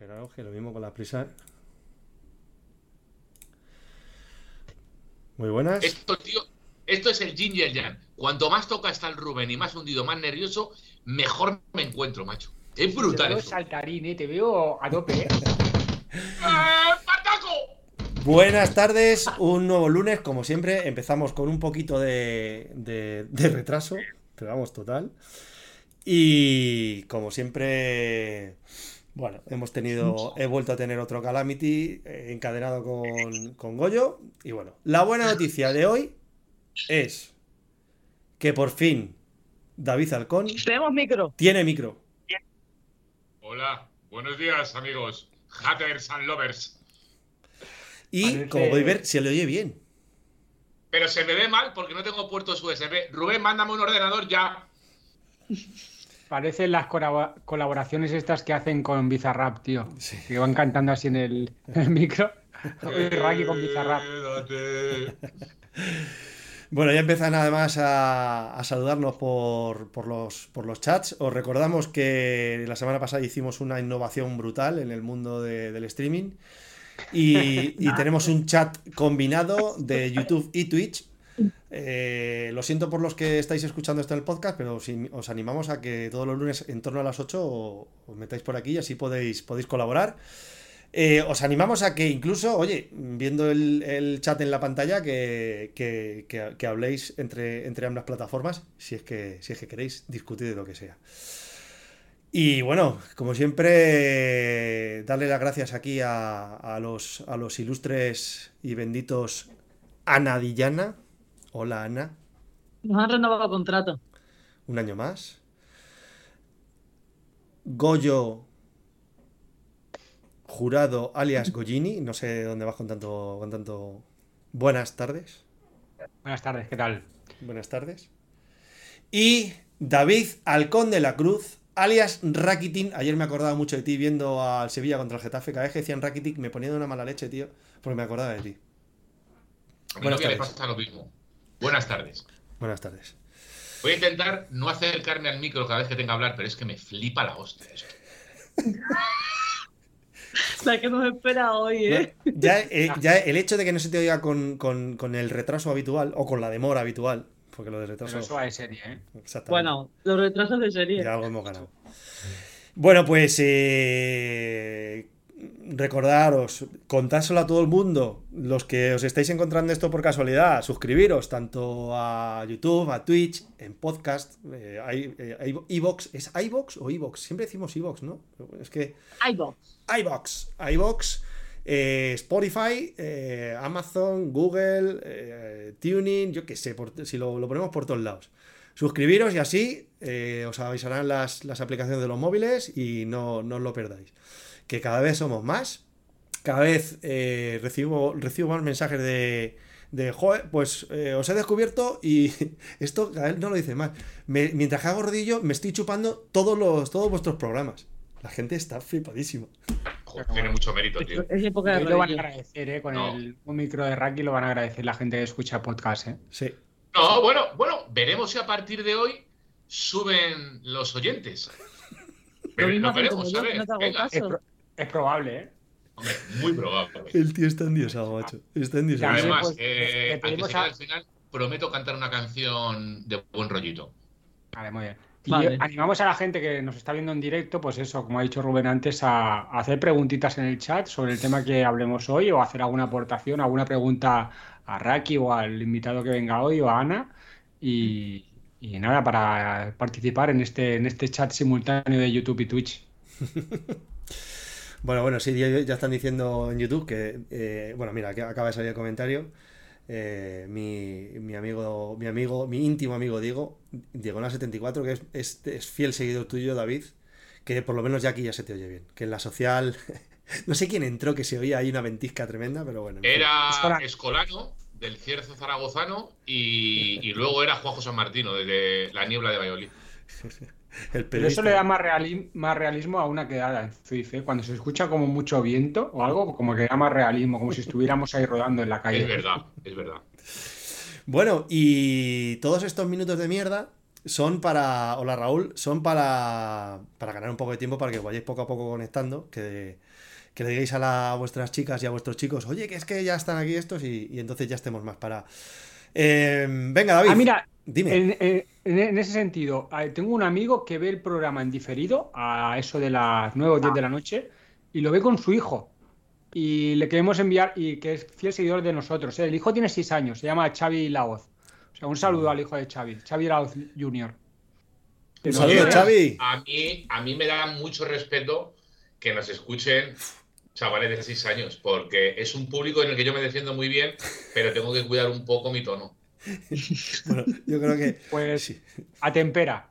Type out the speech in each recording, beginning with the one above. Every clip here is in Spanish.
Esperaos que lo mismo con la prisa. Muy buenas. Esto, tío, esto es el Ginger Jan. Cuanto más toca está el Rubén y más hundido, más nervioso, mejor me encuentro, macho. Es brutal. Te veo saltarín, ¿eh? te veo a tope. ¿eh? ¡Eh, ¡Pataco! Buenas tardes, un nuevo lunes, como siempre, empezamos con un poquito de, de- de retraso, pero vamos, total. Y como siempre, bueno, hemos tenido, he vuelto a tener otro Calamity eh, encadenado con, con Goyo. Y bueno, la buena noticia de hoy es que por fin David Halcón Tenemos micro. tiene micro. Hola, buenos días, amigos. Haters and lovers. Y Parece- como podéis ver, se le oye bien. Pero se me ve mal porque no tengo puertos USB. Rubén, mándame un ordenador ya. Parecen las colabo- colaboraciones estas que hacen con Bizarrap, tío. Sí. Que van cantando así en el, en el micro. Raki con Bizarrap. Bueno, ya empiezan además a, a saludarnos por, por los, por los chats. Os recordamos que la semana pasada hicimos una innovación brutal en el mundo de- del streaming y, y tenemos un chat combinado de YouTube y Twitch. Eh, lo siento por los que estáis escuchando esto en el podcast, pero os, os animamos a que todos los lunes en torno a las 8 o- os metáis por aquí y así podéis, podéis colaborar. Eh, os animamos a que incluso, oye, viendo el, el chat en la pantalla, que, que- que- que habléis entre, entre ambas plataformas, si es, que, si es que queréis discutir de lo que sea. Y bueno, como siempre, darle las gracias aquí a, a los, a los ilustres y benditos Ana Dillana. Hola Ana, Nos han renovado contrato. un año más. Goyo Jurado alias Goyini, no sé dónde vas con tanto, con tanto. Buenas tardes. Buenas tardes, ¿qué tal? Buenas tardes. Y David Halcón de la Cruz, alias Rakitin. Ayer me acordaba mucho de ti viendo al Sevilla contra el Getafe. Cada vez que decían Rakitic me ponía de una mala leche, tío, porque me acordaba de ti. A mi Buenas novia le pasa lo mismo. Buenas tardes. Buenas tardes. Voy a intentar no acercarme al micro cada vez que tenga que hablar, pero es que me flipa la hostia esto. La que nos espera hoy, ¿eh? Ya, eh, ya el hecho de que no se te oiga con, con- con el retraso habitual o con la demora habitual, porque lo de retraso. Pero eso va de serie, ¿eh? Exactamente. Bueno, los retrasos de serie. Ya algo hemos ganado. Bueno, pues eh, recordaros, contárselo a todo el mundo, los que os estáis encontrando esto por casualidad, suscribiros tanto a YouTube, a Twitch, en podcast, eh, hay, eh, ¿es iVoox o iVoox? Siempre decimos iVoox, ¿no? Es que iVoox. iVoox, iVoox, eh, Spotify, eh, Amazon, Google, Tuning, yo qué sé, por- si lo, lo ponemos por todos lados. Suscribiros y así os avisarán las, las aplicaciones de los móviles y no, no os lo perdáis. Que cada vez somos más, cada vez eh, recibo, recibo más mensajes de, de joder, pues eh, os he descubierto y esto cada vez no lo dice más. Me- mientras que hago rodillo, me estoy chupando todos, los, todos vuestros programas. La gente está flipadísima. Joder, tiene mucho mérito, tío. Es época de lo van a agradecer, ¿eh? Con No. el, un micro de Raki lo van a agradecer la gente que escucha podcast, ¿eh? Sí. No, bueno, bueno, veremos si a partir de hoy suben los oyentes. Pero lo como veremos, ver. no te hago caso. Es probable, ¿eh? Hombre, muy probable. El tío está endiosado, macho. Está endiosado. Además, pues, eh, al que a- final, prometo cantar una canción de buen rollito. Vale, muy bien. Y Vale. animamos a la gente que nos está viendo en directo, pues eso, como ha dicho Rubén antes, a, a hacer preguntitas en el chat sobre el tema que hablemos hoy o hacer alguna aportación, alguna pregunta a Raki o al invitado que venga hoy o a Ana. Y, y nada, para participar en este, en este chat simultáneo de YouTube y Twitch. Bueno, bueno, sí, ya, ya están diciendo en YouTube que, eh, bueno, mira, que acaba de salir el comentario. eh, mi, mi amigo, mi amigo, mi íntimo amigo Diego, Diego74, que es, es, es fiel seguidor tuyo, David, que por lo menos ya aquí ya se te oye bien. Que en la social, no sé quién entró, que se oía ahí una ventisca tremenda, pero bueno. Era Escolano. Escolano, del Cierzo Zaragozano, y, y luego era Juanjo San Martino, desde la niebla de Valladolid. El Pero eso le da más, reali- más realismo a una quedada en Zwift, ¿eh? Cuando se escucha como mucho viento o algo, como que da más realismo, como si estuviéramos ahí rodando en la calle. Es verdad, es verdad. Bueno, y todos estos minutos de mierda son para. Hola Raúl, son para. Para ganar un poco de tiempo para que vayáis poco a poco conectando. Que, que le digáis a, la- a vuestras chicas y a vuestros chicos, oye, que es que ya están aquí estos y, y entonces ya estemos más para. Eh, venga, David. Ah, mira, Dime. en, en- en ese sentido, eh, tengo un amigo que ve el programa en diferido a eso de las 9 o 10 de la noche y lo ve con su hijo. Y le queremos enviar, y que es fiel seguidor de nosotros. ¿eh? El hijo tiene 6 años, se llama Xavi Laoz. O sea, un saludo al hijo de Xavi, Xavi Laoz Jr. Un saludo, Xavi. A mí, a mí me da mucho respeto que nos escuchen chavales de 6 años, porque es un público en el que yo me defiendo muy bien, pero tengo que cuidar un poco mi tono. Bueno, yo creo que. Pues Sí. atempera.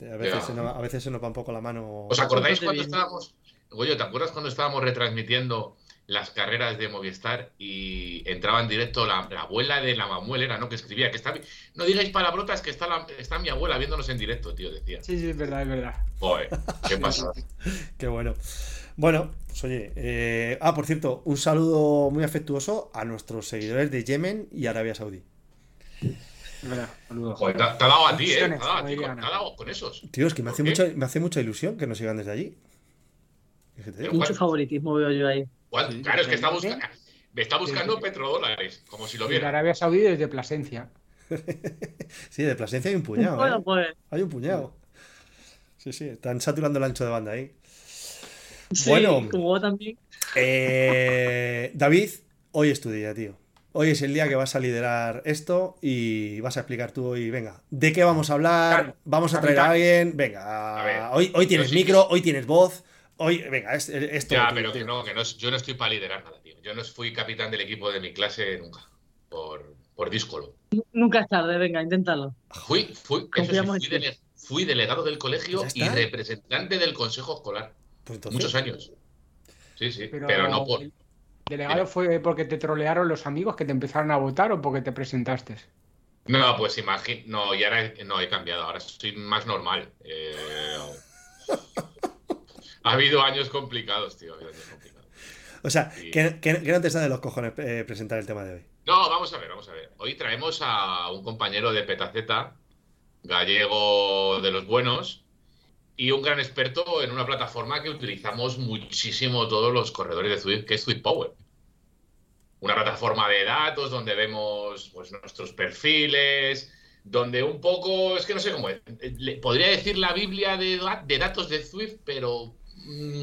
A veces, se nos, a veces se nos va un poco la mano. ¿Os acordáis cuando bien. estábamos, Goyo, ¿te acuerdas cuando estábamos retransmitiendo las carreras de Movistar y entraba en directo la, la abuela de la Mamuel, era, ¿no? Que escribía que está, no digáis palabrotas, que está, la- está mi abuela viéndonos en directo, tío, decía. Sí, sí, es verdad, es verdad. Joder, ¿qué pasa? Qué bueno. Bueno, pues oye. eh, ah, por cierto, un saludo muy afectuoso a nuestros seguidores de Yemen y Arabia Saudí. Joder, te, ha- dado a ti, ¿eh? Te ha dado a ti, diría te Ana. ha dado con esos. Tío, es que me ¿Por hace, mucha, me hace mucha ilusión que nos sigan desde allí. Fíjate. Mucho ¿cuál- favoritismo veo yo ahí. cuál- claro, es que está, buscando me está buscando Sí. petrodólares, como si lo De viera. Arabia Saudí desde Plasencia. Sí, de Plasencia hay un puñado. Bueno, ¿eh? pues Hay un puñado. Sí, sí, están saturando el ancho de banda ahí. sí, Bueno. como también. Eh, David, hoy es tu día, tío. Hoy es el día que vas a liderar esto y vas a explicar tú hoy, venga, ¿de qué vamos a hablar? Claro, Vamos a traer a alguien, venga, A ver, hoy, hoy tienes sí micro, que- hoy tienes voz, hoy, venga, es, es Ya, pero que no, que no, yo no estoy para liderar nada, tío. Yo no fui capitán del equipo de mi clase nunca, por, por díscolo. Nunca es tarde, venga, inténtalo. Fui, fui, eso sí, Confiamos fui, dele- delegado del colegio y representante del consejo escolar. Pues entonces, Muchos años. Sí, sí, Pero, pero, no por. ¿El delegado fue porque te trolearon los amigos que te empezaron a votar o porque te presentaste? No, pues imagino. No, y ahora he- no he cambiado, ahora soy más normal. Eh, Ha habido años complicados, tío. ha habido años complicados. o sea, Sí. que, que- que no te sale de los cojones eh, presentar el tema de hoy. No, vamos a ver, vamos a ver. Hoy traemos a un compañero de Petaceta, gallego de los buenos, y un gran experto en una plataforma que utilizamos muchísimo todos los corredores de Swift, que es Swift Power. Una plataforma de datos donde vemos pues, nuestros perfiles, donde un poco, es que no sé cómo, es, podría decir la Biblia de, da- de datos de Swift, pero mm,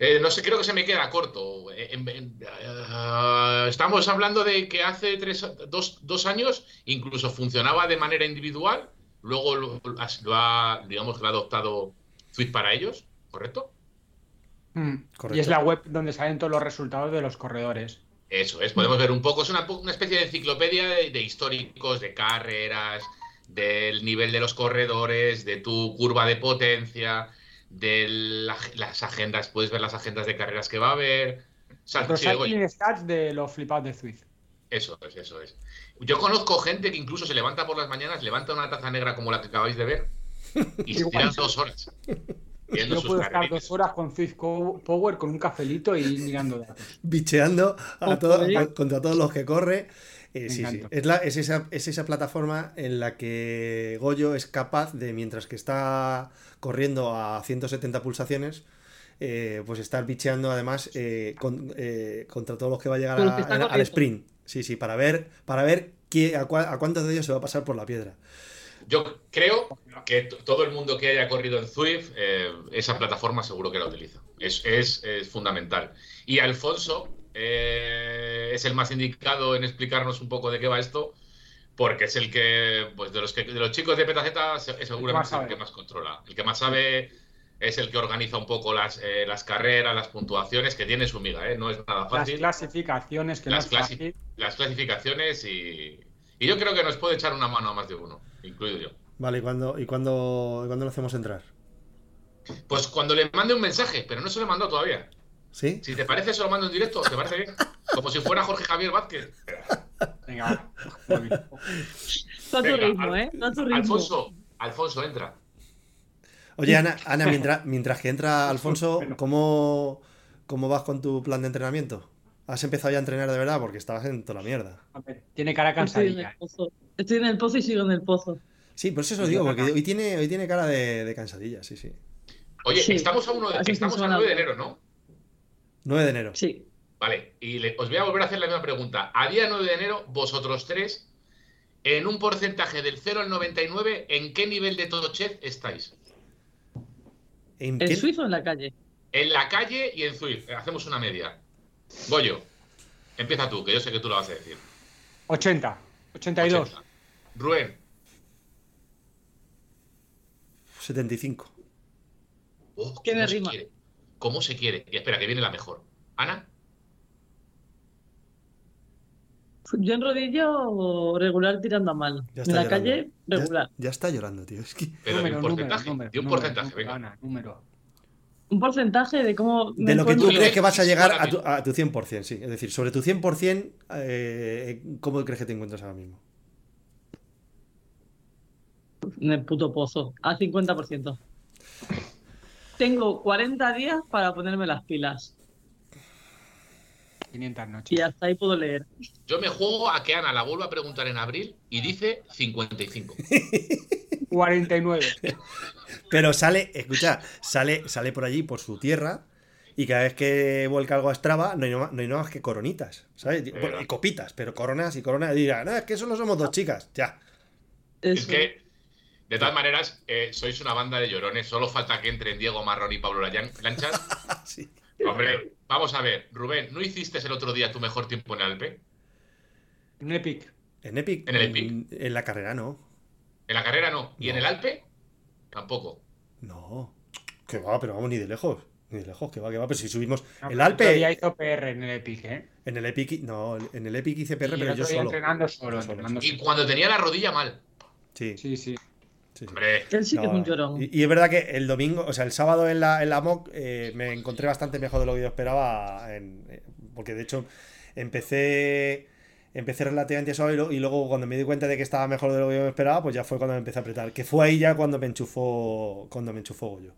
eh, no sé, creo que se me queda corto. Eh, eh, estamos hablando de que hace tres, dos, dos años incluso funcionaba de manera individual, luego lo, lo ha, digamos, lo ha adoptado Swift para ellos, ¿correcto? Mm. Correcto. Y es la web donde salen todos los resultados de los corredores. Eso es, podemos ver un poco, es una, una especie de enciclopedia de, de históricos, de carreras, del nivel de los corredores, de tu curva de potencia, de la- las agendas, puedes ver las agendas de carreras que va a haber. O sea, sí, stats de los flipados de Swift. Eso es, eso es. Yo conozco gente que incluso se levanta por las mañanas, levanta una taza negra como la que acabáis de ver y se tiran dos horas viendo Yo sus puedo estar dos horas con Swift Co- Power con un cafelito y mirando datos. bicheando a Ojo, todo- ¿eh? a- contra todos los que corre. Eh, sí, sí. Es, la- es, esa, es esa plataforma en la que Goyo es capaz de, mientras que está corriendo a 170 pulsaciones, eh, pues estar bicheando además eh, con- eh, contra todos los que va a llegar a- al- sprint. Sí, sí, para ver, para ver qué- a, cua- a cuántos de ellos se va a pasar por la piedra. Yo creo que todo el mundo que haya corrido en Swift, eh, esa plataforma seguro que la utiliza. Es, es- es fundamental. Y Alfonso eh, es el más indicado en explicarnos un poco de qué va esto, porque es el que, pues de los, que, de los chicos de Petaceta, se- es seguramente el que más controla. El que más sabe es el que organiza un poco las, eh, las carreras, las puntuaciones, que tiene su miga, ¿eh? no es nada Las fácil. clasificaciones, que Las no es clasi- fácil. las clasificaciones y, y yo creo que nos puede echar una mano a más de uno, incluido yo. Vale, ¿y cuándo, y cuándo, y cuándo lo hacemos entrar? Pues cuando le mande un mensaje, pero no se lo mandado todavía. ¿Sí? Si te parece, se lo mando en directo, ¿te parece bien? Como si fuera Jorge Javier Vázquez. Venga, va. A tu ritmo, ¿eh? A tu ritmo. Alfonso, Alfonso, entra. Oye, Ana, Ana mientras, mientras que entra Alfonso. ¿cómo, ¿cómo vas con tu plan de entrenamiento? ¿Has empezado ya a entrenar de verdad? Porque estabas en toda la mierda. A ver, Tiene cara Estoy en el cansadilla. pozo. Estoy en el pozo y sigo en el pozo. Sí, por eso os lo digo, porque hoy tiene, hoy tiene cara de, de cansadilla, sí, sí. Oye, Sí, estamos a, uno de- estamos a funciona 9 de enero, ¿no? 9 de enero. Sí. Vale, y le- os voy a volver a hacer la misma pregunta. A día 9 de enero, vosotros tres, en un porcentaje del 0 al 99, ¿en qué nivel de Totochet estáis? ¿En ¿En Suizo o en la calle? En la calle y en Zwift. Hacemos una media. Goyo, empieza tú, que yo sé que tú lo vas a decir. 80, 82. 80. Rubén, 75. oh, ¿Qué ¿cómo me se rima? quiere? ¿Cómo se quiere? Y espera, que viene la mejor. Ana, Yo en rodillo regular tirando a mal. Ya En la llorando. calle regular. Ya, está llorando, tío. Es que. pero de un porcentaje. número, de un número, porcentaje, número, venga. Ana, número. Un porcentaje de cómo. De lo que tú crees que vas a llegar a tu, a tu 100%, sí. Es decir, sobre tu 100%, eh, ¿cómo crees que te encuentras ahora mismo? En el puto pozo. A 50%. Tengo 40 días para ponerme las pilas. 500 Y noches. hasta ahí puedo leer. Yo me juego a que Ana la vuelva a preguntar en abril y dice 55. 49. Pero sale, escucha, sale, sale por allí, por su tierra, y cada vez que vuelca algo a Strava, no hay, no, no hay nada más que coronitas, ¿sabes? Pero- Bueno, y copitas, pero coronas y coronas. Y dirán, no, es que solo somos dos chicas, ya. Es que, de todas maneras, eh, sois una banda de llorones. Solo falta que entren Diego Marrón y Pablo Lanchas. Ah, sí. Hombre, vamos a ver. Rubén, ¿no hiciste el otro día tu mejor tiempo en Alpe? Un Epic. En Epic. En el Epic. En, en la carrera no. En la carrera no. ¿Y No. en el Alpe? Tampoco. No. Que va, pero vamos, ni de lejos. Ni de lejos, que va, que va. Pero si subimos. No, el pero otro día Alpe. hizo PR en el Epic, ¿eh? En el Epic. No, en el Epic hice PR, pero yo solo. entrenando solo. Yo solo, entrenando Y solo. cuando tenía la rodilla mal. Sí, sí, Sí, sí. sí. Hombre, Él sí que es un llorón. Y, y es verdad que el domingo, o sea, el sábado en la, en la MOC eh, me encontré bastante mejor de lo que yo esperaba. en- eh, porque de hecho empecé empecé relativamente suave y, lo- y luego cuando me di cuenta de que estaba mejor de lo que yo esperaba, pues ya fue cuando me empecé a apretar. Que fue ahí ya cuando me enchufó, cuando me enchufó yo.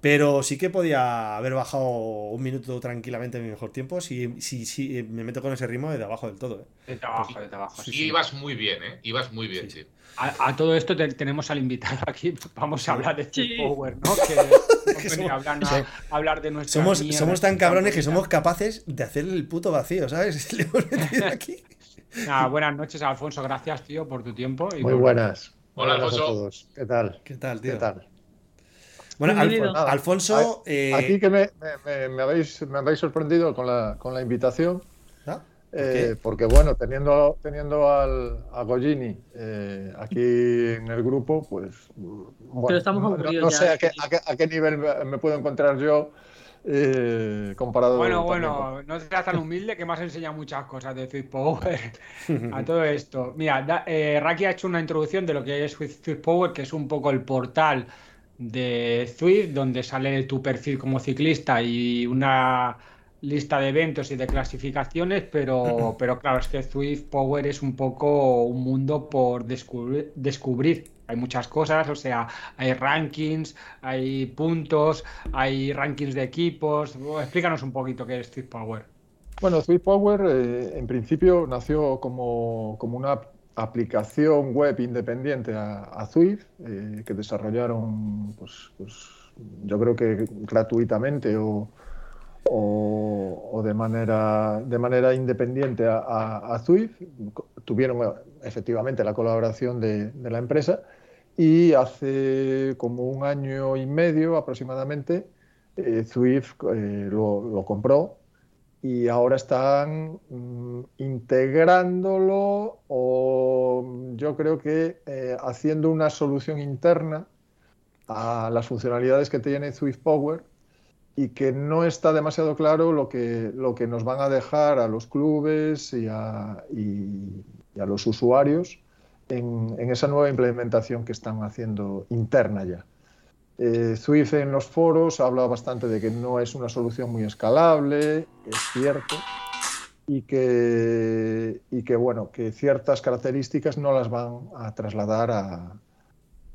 Pero sí que podía haber bajado un minuto tranquilamente mi mejor tiempo si, si, si me meto con ese ritmo de abajo del todo. ¿eh? De trabajo, de trabajo. Sí, y sí. ibas muy bien, ¿eh? Ibas muy bien, Sí, sí. A, a todo esto te- tenemos al invitado aquí. Vamos a hablar de Steve Sí. Power, ¿no? Que Que somos- a hablar, a hablar de nuestra Somos, mierda somos tan cabrones que somos capaces de hacerle el puto vacío, ¿sabes? Le hemos metido aquí. Nada, buenas noches, Alfonso. Gracias, tío, por tu tiempo. y Muy por- buenas. Hola, Buenas a Alfonso. todos. ¿Qué tal? ¿Qué tal, tío? ¿Qué tal? Bueno, Alfonso. eh, Aquí que me, me- me- me habéis, me habéis sorprendido con la, con la invitación, ¿ah? ¿Por eh, porque bueno, teniendo, teniendo al, a Gollini eh, aquí en el grupo, pues bueno, Pero estamos no, no- sé a qué, a qué- a qué nivel me puedo encontrar yo eh, comparado Bueno, bueno, no seas tan humilde que me has enseñado muchas cosas de Swift Power a todo esto. Mira, da- eh, Raki ha hecho una introducción de lo que es Swift Swift Power, que es un poco el portal de Swift, donde sale tu perfil como ciclista y una lista de eventos y de clasificaciones, pero, pero claro, es que Swift Power es un poco un mundo por descubrir, descubrir. Hay muchas cosas, o sea, hay rankings, hay puntos, hay rankings de equipos. Explícanos un poquito qué es Swift Power. Bueno, Swift Power eh, en principio nació como, como una aplicación web independiente a, a Swift eh, que desarrollaron, pues, pues, yo creo que gratuitamente o, o- de, manera, de manera independiente a, a- Swift. Tuvieron efectivamente la colaboración de, la empresa y hace como un año y medio aproximadamente eh, Swift eh, lo, compró y ahora están mm, integrándolo o yo creo que eh, haciendo una solución interna a las funcionalidades que tiene Swift Power y que no está demasiado claro lo que, lo que nos van a dejar a los clubes y a, y- y a los usuarios en, en esa nueva implementación que están haciendo interna ya. Eh, Swift en los foros habla bastante de que no es una solución muy escalable, es cierto, y que, y que, bueno, que ciertas características no las van a trasladar a,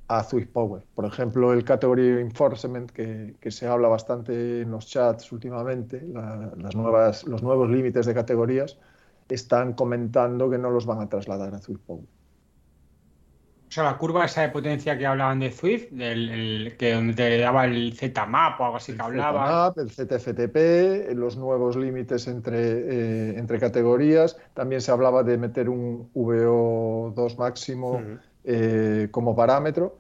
a Swift Power. Por ejemplo, el Category Enforcement, que, que se habla bastante en los chats últimamente, la- las nuevas, los nuevos límites de categorías, están comentando que no los van a trasladar a Swift Power. O sea, la curva esa de potencia que hablaban de Swift, del, el- que donde te daba el Z-Map o algo así que hablaba. ZMAP, el ZFTP, los nuevos límites entre, eh, entre categorías. También se hablaba de meter un VO2 máximo eh, como parámetro.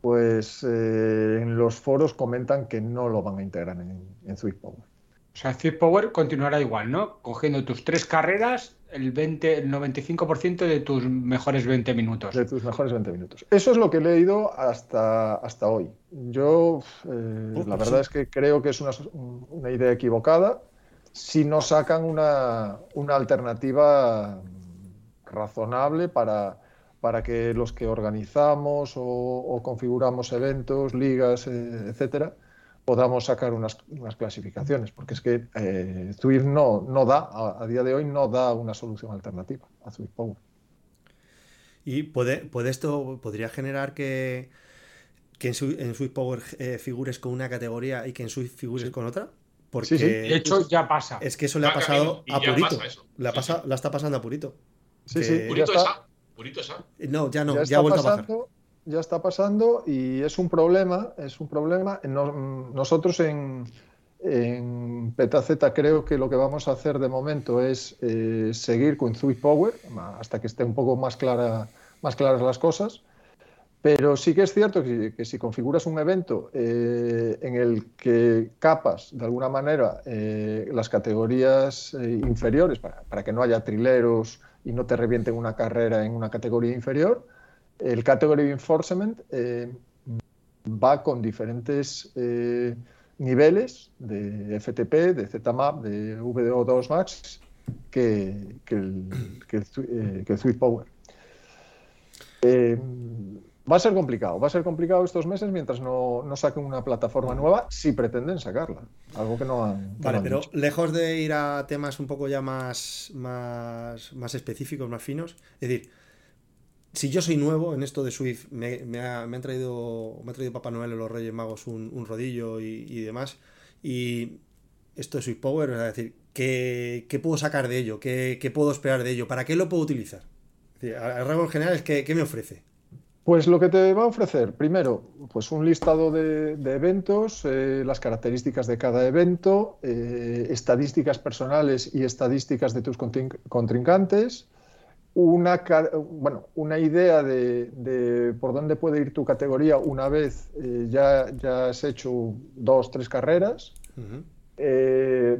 Pues eh, en los foros comentan que no lo van a integrar en, en Swift Power. O sea, Swift Power continuará igual, ¿no? Cogiendo tus tres carreras, el 20, el 95% de tus mejores 20 minutos. De tus mejores 20 minutos. Eso es lo que he leído hasta, hasta hoy. Yo, eh, la pues verdad sí. es que creo que es una, una idea equivocada si no sacan una, una alternativa razonable para, para que los que organizamos o, o configuramos eventos, ligas, eh, etcétera, podamos sacar unas, unas clasificaciones, porque es que eh, Zwift no, no da, a, a día de hoy no da una solución alternativa a Zwift Power. Y puede, puede esto podría generar que, que en, Swi- en Swift Power eh, figures con una categoría y que en Swift figures Sí. con otra. Porque Sí, sí. De hecho, ya pasa. es que eso le ha pasado a Purito. pasa. La, Sí, pasa, sí. la está pasando a Purito. Sí, Que- sí, Purito está. Purito esa. No, ya no, ya ya, está ha vuelto a bajar. pasando, ya está pasando y es un problema, es un problema. No- nosotros en, en Petaz creo que lo que vamos a hacer de momento es eh, seguir con Swift Power hasta que esté un poco más clara, más claras las cosas. Pero sí que es cierto que, que si configuras un evento eh, en el que capas de alguna manera eh, las categorías eh, inferiores para, para que no haya trileros y no te revienten una carrera en una categoría inferior, el Category Enforcement eh, va con diferentes eh, niveles de FTP, de ZMAP, de VO2 Max que, que el, que Zwi- eh, que el Swift Power. Va a ser complicado, va a ser complicado estos meses mientras no, no saquen una plataforma nueva, si pretenden sacarla, algo que no han. que Vale, no han pero lejos de ir a temas un poco ya más, más, más específicos, más finos, es decir, si yo soy nuevo en esto de Swift, me, me ha, me han traído, me ha traído Papá Noel o los Reyes Magos un, un rodillo y, y demás, y esto de Swift Power, es decir, ¿qué, qué puedo sacar de ello? ¿Qué, qué puedo esperar de ello? ¿Para qué lo puedo utilizar? Es decir, a, a rasgos generales, ¿qué, qué me ofrece? Pues lo que te va a ofrecer, primero, pues un listado de, de eventos, eh, las características de cada evento, eh, estadísticas personales y estadísticas de tus contrin- contrincantes, una, bueno, una idea de, de por dónde puede ir tu categoría una vez eh, ya, ya has hecho dos, tres carreras.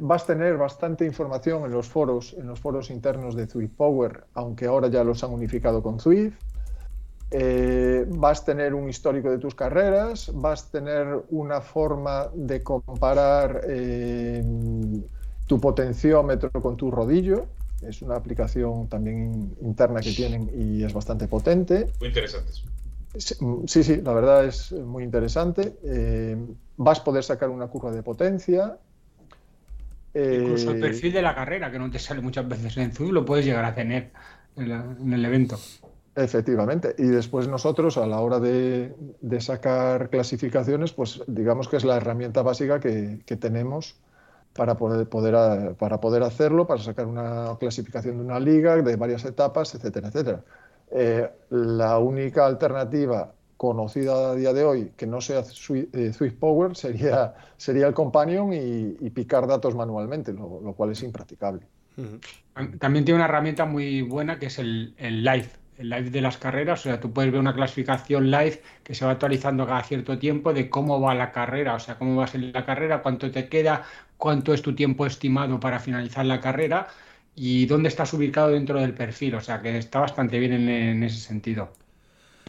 Vas a tener bastante información en los foros, en los foros internos de Swift Power, aunque ahora ya los han unificado con Swift. Eh, vas a tener un histórico de tus carreras, vas a tener una forma de comparar eh, tu potenciómetro con tu rodillo. Es una aplicación también interna que tienen y es bastante potente. Muy interesantes. Sí, sí, sí, la verdad es muy interesante. Eh, vas a poder sacar una curva de potencia. Incluso el perfil de la carrera, que no te sale muchas veces en Zoom, lo puedes llegar a tener en, la- en el evento. Efectivamente. Y después nosotros, a la hora de, sacar clasificaciones, pues digamos que es la herramienta básica que, tenemos para poder, poder, para poder hacerlo, para sacar una clasificación de una liga, de varias etapas, etcétera, etcétera. Eh, la única alternativa conocida a día de hoy que no sea Swi- eh, Swift Power sería, sería el Companion y, y picar datos manualmente, lo, cual es impracticable. También tiene una herramienta muy buena que es el, el live, el live de las carreras. O sea, tú puedes ver una clasificación live que se va actualizando cada cierto tiempo de cómo va la carrera, o sea, cómo vas en la carrera, cuánto te queda, cuánto es tu tiempo estimado para finalizar la carrera y dónde estás ubicado dentro del perfil. O sea, que está bastante bien en, en ese sentido.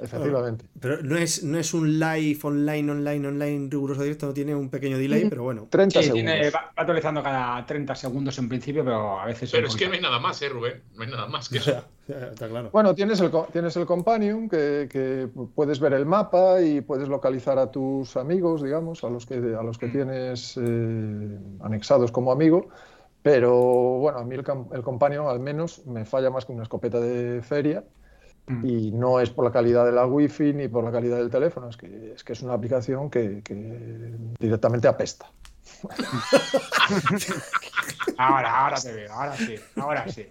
Efectivamente. Pero no es, no es un live online, online, online riguroso directo, no tiene un pequeño delay, pero bueno. 30 Sí, segundos. tiene- va, va actualizando cada 30 segundos en principio, pero a veces... Pero es que no hay nada más, ¿eh, Rubén? No hay nada más que eso. sea, está claro. Bueno, tienes el, co- tienes el Companion, que, que puedes ver el mapa y puedes localizar a tus amigos, digamos, a los que, a los que Mm. tienes eh, anexados como amigo. Pero bueno, a mí el, cam- el Companion al menos me falla más que una escopeta de feria. Mm. Y no es por la calidad de la wifi ni por la calidad del teléfono, es que es, que es una aplicación que, que directamente apesta. Ahora, ahora te veo, ahora sí, ahora sí.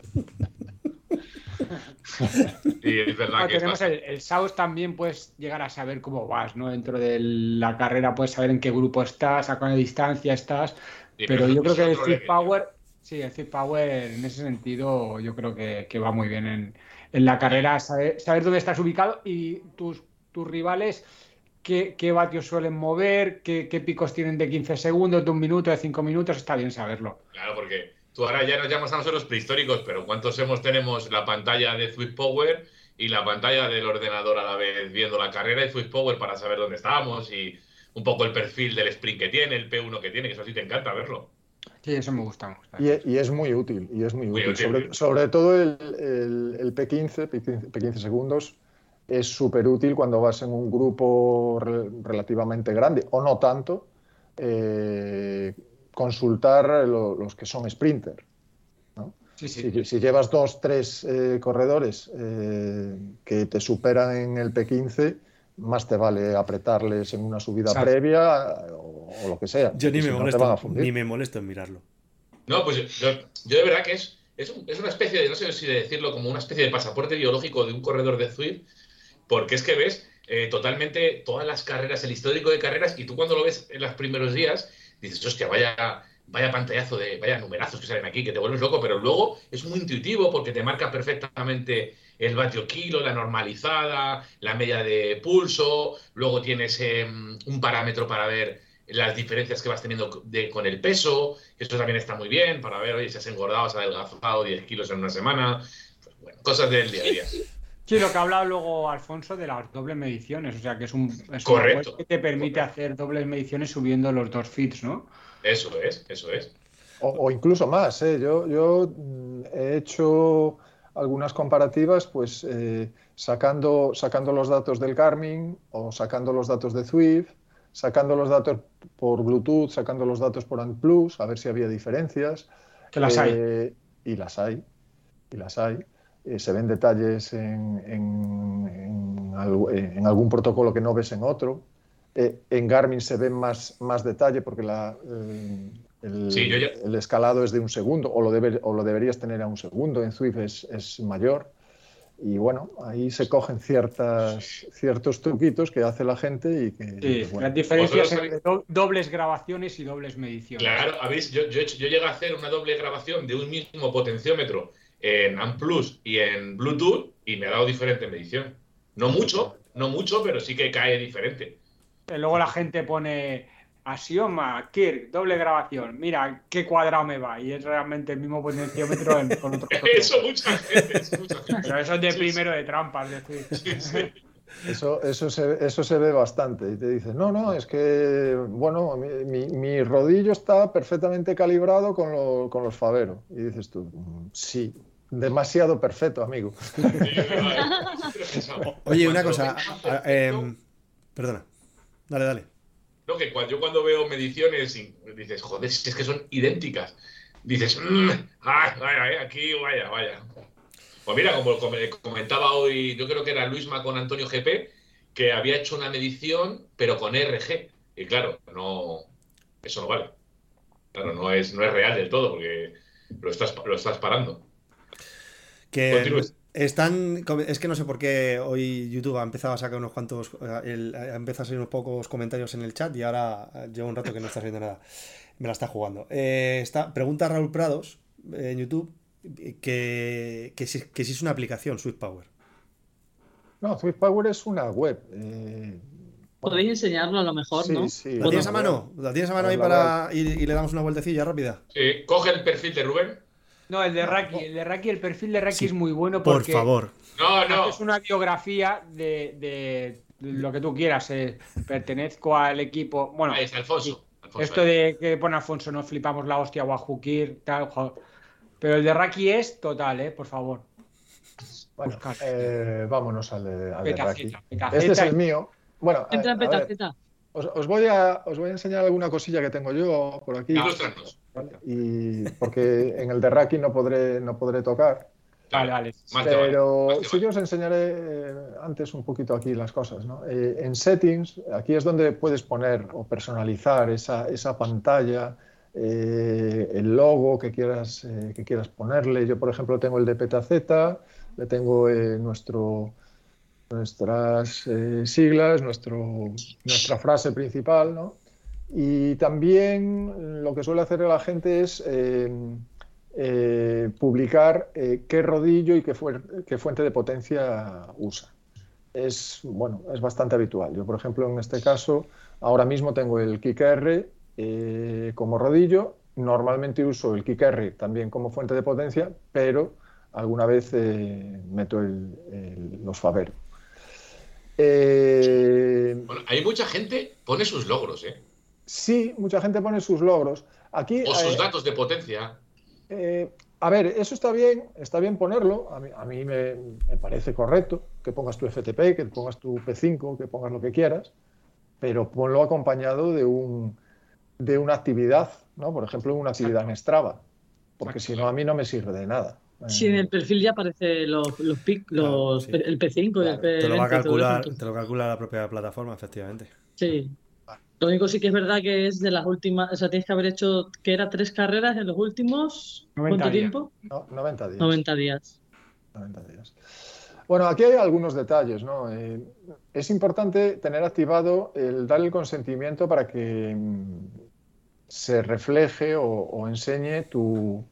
y es verdad que es tenemos el, el SAUS también puedes llegar a saber cómo vas, ¿no? Dentro de la carrera puedes saber en qué grupo estás, a cuánta distancia estás, Sí, pero yo creo que el. Power, sí, el Speed Power en ese sentido yo creo que, que va muy bien en, en la carrera, saber, saber dónde estás ubicado y tus, tus rivales, qué, qué vatios suelen mover, qué, qué picos tienen de 15 segundos, de un minuto, de 5 minutos, está bien saberlo. Claro, porque tú ahora ya nos llamas a nosotros prehistóricos, pero ¿cuántos hemos tenemos la pantalla de Swift Power y la pantalla del ordenador a la vez viendo la carrera de Swift Power para saber dónde estamos y un poco el perfil del sprint que tiene, el P1 que tiene, que eso sí te encanta verlo. Sí, eso me gusta. me gusta. Y, y es muy útil, y es muy, Muy útil. útil. Sobre, sobre todo el, el- el P15, P15, P15 segundos, es súper útil cuando vas en un grupo re- relativamente grande, o no tanto, eh, consultar lo- los que son sprinter. Sí, sí. Si, si llevas dos, tres eh, corredores eh, que te superan en el P15, más te vale apretarles en una subida previa o, o lo que sea. Yo ni me, si molesto, ni me molesto en mirarlo. No, pues yo, yo de verdad que es, es, un- es una especie de, no sé si decirlo, como una especie de pasaporte biológico de un corredor de Zwift, porque es que ves eh, totalmente todas las carreras, el histórico de carreras, y tú cuando lo ves en los primeros días, dices, hostia, vaya, vaya pantallazo de, vaya numerazos que salen aquí, que te vuelves loco, pero luego es muy intuitivo porque te marca perfectamente el vatio kilo, la normalizada, la media de pulso, luego tienes eh, un parámetro para ver las diferencias que vas teniendo de- con el peso, esto también está muy bien para ver, oye, si has engordado, has adelgazado 10 kilos en una semana, pues, bueno, cosas del día a día. Sí, lo que ha hablado luego Alfonso de las dobles mediciones, o sea que es un es una Correcto, web que te permite correcto. hacer dobles mediciones subiendo los dos feeds, ¿no? Eso es, eso es. O, o incluso más, ¿eh? Yo, yo mm, he hecho algunas comparativas, pues eh, sacando, sacando los datos del Garmin o sacando los datos de Zwift, sacando los datos por Bluetooth, sacando los datos por AntPlus, a ver si había diferencias. Que las hay. Eh, Y las hay, y las hay. Eh, se ven detalles en, en- en en algún protocolo que no ves en otro. Eh, en Garmin se ve más, más detalle porque la, eh, el, Sí, yo ya- el escalado es de un segundo o lo, debe- o lo deberías tener a un segundo. En Zwift es, es mayor. Y bueno, ahí se cogen ciertas, ciertos truquitos que hace la gente y que, Sí, bueno, las diferencias entre dobles grabaciones y dobles mediciones. Claro, habéis, yo, yo, llegué a hacer una doble grabación de un mismo potenciómetro en AmPlus y en Bluetooth y me ha dado diferente medición. No mucho, no mucho, pero sí que cae diferente. Luego la gente pone Axioma, Kirk, doble grabación. Mira qué cuadrado me va. Y es realmente el mismo potenciómetro en- con otro Eso mucha gente, eso mucha gente. Pero eso es de Sí, primero de trampas. Es decir, sí, sí. Eso, eso, se, eso se ve bastante. Y te dicen, no, no, es que, bueno, mi, mi- mi rodillo está perfectamente calibrado con, lo- con los Favero. Y dices tú, "Mm, sí, demasiado perfecto, amigo. Oye, una cosa. em, perdona. Dale, dale. No, que cuando, yo cuando veo mediciones y dices, joder, si es que son idénticas, dices, "Mm, ah, vaya, eh, aquí, vaya, vaya. Pues mira, como, como comentaba hoy, yo creo que era Luisma con Antonio GP, que había hecho una medición, pero con RG. Y claro, no, eso no vale. Claro, no es, no es real del todo, porque lo estás, lo estás parando. Que Continúes. Están. Es que no sé por qué hoy YouTube ha empezado a sacar unos cuantos. eh, el- ha empezado a salir unos pocos comentarios en el chat y ahora eh, lleva un rato que no está haciendo nada. Me la está jugando. Eh, está, pregunta Raúl Prados eh, en YouTube que, que, si, que si es una aplicación Swift Power. No, Swift Power es una web. eh, Podéis enseñarlo a lo mejor, sí, ¿no? sí, ¿La es tienes a mano? ¿La tienes a mano ahí para. Y, y le damos una vueltecilla rápida? Sí, coge el perfil de Rubén. No, el de Raki, el de Raki, el perfil de Raki Sí, es muy bueno Por porque favor. No, no. haces una biografía de, de lo que tú quieras. eh, pertenezco al equipo. Bueno, Ahí está Alfonso. Alfonso, esto ahí. de que pone Alfonso, no flipamos la hostia o a Jukir, tal. Pero el de Raki es total, ¿eh? Por favor. Bueno, eh, vámonos al de, al de Raki. Petaceta, petaceta. Este es el mío. Bueno, a- Entra en a ver, petaceta. Os, os voy a, os voy a enseñar alguna cosilla que tengo yo por aquí. ¿vale? Y porque en el de Raki no podré, no podré tocar. Vale, vale. Más te vale, Pero sí que os enseñaré eh, antes un poquito aquí las cosas. ¿no? Eh, en settings, aquí es donde puedes poner o personalizar esa, esa pantalla, eh, el logo que quieras, eh, que quieras ponerle. Yo, por ejemplo, tengo el de Petaceta, le tengo eh, nuestro, nuestras eh, siglas, nuestra frase principal, ¿no? Y también lo que suele hacer la gente es eh, eh, publicar qué rodillo y qué, fuente de potencia usa. Es, bueno, es bastante habitual. Yo, por ejemplo, en este caso, ahora mismo tengo el Kick R eh, como rodillo. Normalmente uso el Kick R también como fuente de potencia, pero alguna vez meto el- el- los Favero. Eh, Bueno, hay mucha gente pone sus logros, ¿eh? Sí, mucha gente pone sus logros. Aquí, O sus eh, datos de potencia. eh, a ver, eso está bien, está bien ponerlo. A mí, a mí me, me parece correcto que pongas tu FTP, que pongas tu P5, que pongas lo que quieras, pero ponlo acompañado de, un, de una actividad, ¿no? Por ejemplo, una actividad en Strava, porque si no, a mí no me sirve de nada. Sí, en el perfil ya aparece los, los pic, Claro, los, sí. el P5 y el Claro, Te lo va a P20 y todo calcular, te lo calcula la propia plataforma, efectivamente. Sí. Lo único sí que es verdad que es de las últimas, o sea, tienes que haber hecho, que era tres carreras en los últimos, 90 ¿cuánto días. tiempo? No, 90 días. 90 días. 90 días. Bueno, aquí hay algunos detalles, ¿no? Eh, es importante tener activado el dar el consentimiento para que mm, se refleje o, o enseñe tu,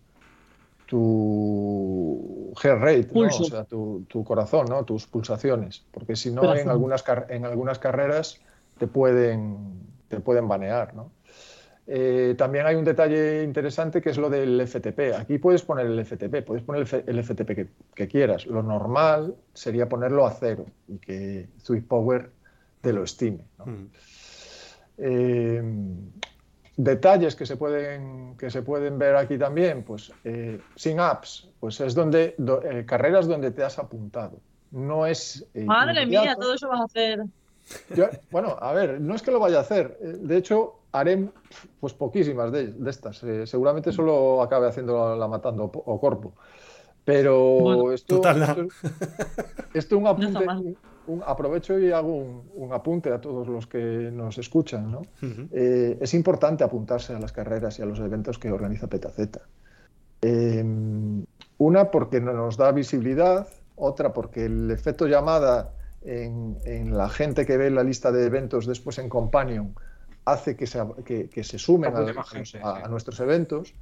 tu heart rate. O sea, tu, tu corazón, ¿no? Tus pulsaciones, porque si no, en algunas, car- en algunas carreras te pueden, te pueden banear, ¿no? Eh, también hay un detalle interesante que es lo del FTP. Aquí puedes poner el FTP, puedes poner el, F- el FTP que, que quieras. Lo normal sería ponerlo a cero y que Swift Power te lo estime. ¿no? Mm. Eh, detalles que se pueden que se pueden ver aquí también, pues eh, sin apps, pues es donde do- eh, carreras donde te has apuntado. No es eh, Madre mía, inmediato. todo eso vas a hacer. Yo- bueno, a ver, no es que lo vaya a hacer. Eh, De hecho, haré pues poquísimas de, de estas. Eh, seguramente solo acabe haciendo la, la matando o, o corpo. Pero Bueno, esto, total, esto, no. esto un está apunte, mal. Un- aprovecho y hago un, un apunte a todos los que nos escuchan, ¿no? Eh, es importante apuntarse a las carreras y a los eventos que organiza Petaceta. Eh, una porque no nos da visibilidad, otra porque el efecto llamada en, en la gente que ve la lista de eventos después en Companion hace que se, que, que se sumen a nuestros eventos.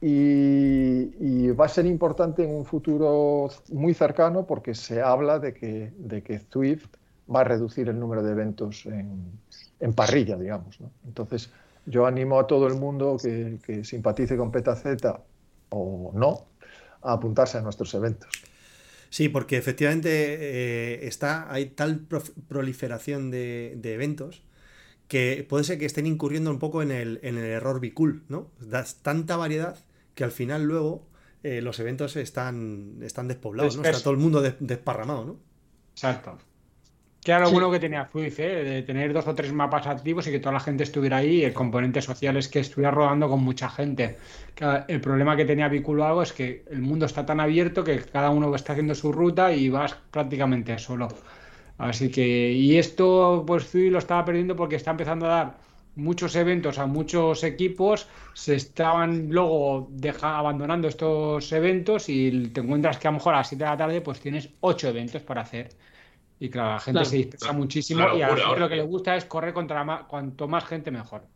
Y, va a ser importante en un futuro muy cercano porque se habla de que, de que Swift va a reducir el número de eventos en, en parrilla, digamos. ¿no? Entonces, yo animo a todo el mundo que, que simpatice con Petaceta o no a apuntarse a nuestros eventos. Sí, porque efectivamente eh, está, hay tal proliferación de, de eventos que puede ser que estén incurriendo un poco en el, en el error bicool, ¿no? Das tanta variedad que al final luego eh, los eventos están, están despoblados, ¿no? Está todo el mundo des- desparramado, ¿no? Exacto. Que era lo Sí. bueno que tenía Swift, ¿eh? de tener dos o tres mapas activos y que toda la gente estuviera ahí. y El componente social es que estuviera rodando con mucha gente. El problema que tenía Algo es que el mundo está tan abierto que cada uno está haciendo su ruta y vas prácticamente solo. Así que, y esto, pues Swift lo estaba perdiendo porque está empezando a dar muchos eventos a muchos equipos, se estaban luego deja, abandonando estos eventos y te encuentras que a lo mejor a las 7 de la tarde pues tienes 8 eventos para hacer. Y claro, la gente Claro. se dispersa Claro, muchísimo y a la gente lo que le gusta es correr contra ma- cuanto más gente mejor.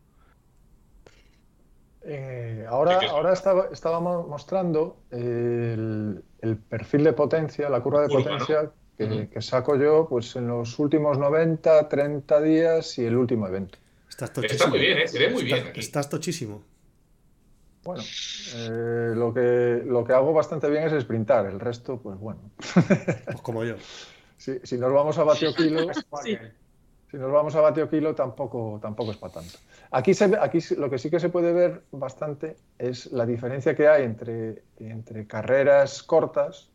Eh, ahora ahora estaba, estábamos mostrando el, el perfil de potencia, la curva de Curva, potencia que, que saco yo pues, en los últimos 90, 30 días y el último evento. Estás tochísimo. Está muy bien, ¿eh? Se ve muy bien Estás- aquí. Estás tochísimo. Bueno, eh, lo, que, lo que hago bastante bien es sprintar, el resto, pues bueno. Pues como yo. Si, si nos vamos a vatio kilo, Sí. si nos vamos a vatio kilo tampoco, tampoco es para tanto. Aquí, se, ve- aquí lo que sí que se puede ver bastante es la diferencia que hay entre, entre carreras cortas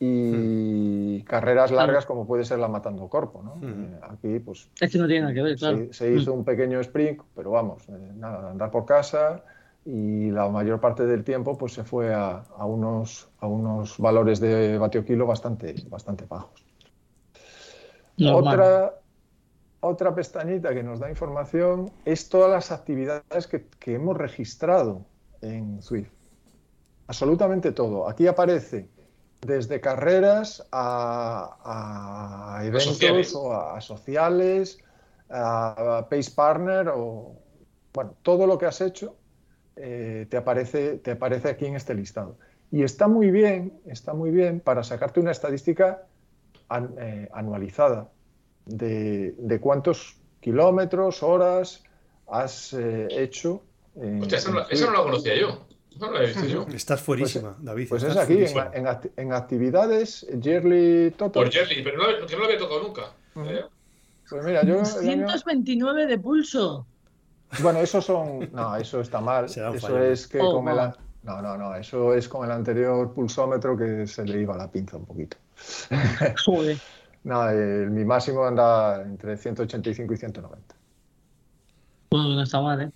y carreras largas como puede ser la Matando Corpo. ¿no? Ujú. Eh, aquí pues Es que no tiene nada que ver, claro. se, se hizo un pequeño sprint, pero vamos, eh, nada, andar por casa y la mayor parte del tiempo pues se fue a, a unos, a unos valores de vatio kilo bastante, bastante bajos. Normal. Otra, otra pestañita que nos da información es todas las actividades que, que hemos registrado en Swift. Absolutamente todo. Aquí aparece desde carreras a, a eventos sociales. o a, sociales, a Pace Partner o bueno, todo lo que has hecho eh, te, aparece, te aparece aquí en este listado. Y está muy bien, está muy bien para sacarte una estadística an- eh, anualizada de, de cuántos kilómetros, horas has eh, hecho. Hostia, eso no, eso no lo conocía yo. No lo he visto yo. Estás fuerísima, David. Pues es aquí, en, actividades, Yearly Total. Por Jerry, pero no, que no lo había tocado nunca. Eh, Pues mira, yo. el año- 229 de pulso. Bueno, eso son. No, eso está mal. Eso fallo. es que Oh, con el. no. No, no, no. Eso es con el anterior pulsómetro que se le iba la pinza un poquito. Joder. No, el- mi máximo anda entre 185 y 190. Bueno, no está mal, ¿eh?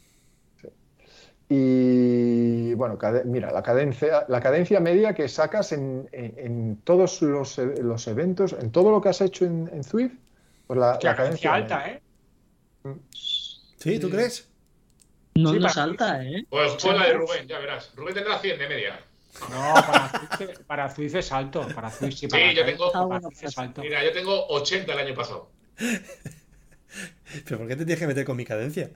Y bueno, mira, la cadencia, la cadencia media que sacas en, en- en todos los, e- los eventos, en todo lo que has hecho en, en Zwift, pues la, la cadencia alta, media. ¿eh? ¿Sí? ¿Tú crees? No Sí, para- salta, ¿eh? Pues juega de Rubén, ya verás. Rubén tendrá 100 de media. No, para Zwift, para Zwift es alto. Para Zwift, sí, para Sí, yo tengo- para Ah, bueno, Zwift es pues, alto. Mira, yo tengo 80 el año pasado. ¿Pero por qué te tienes que meter con mi cadencia?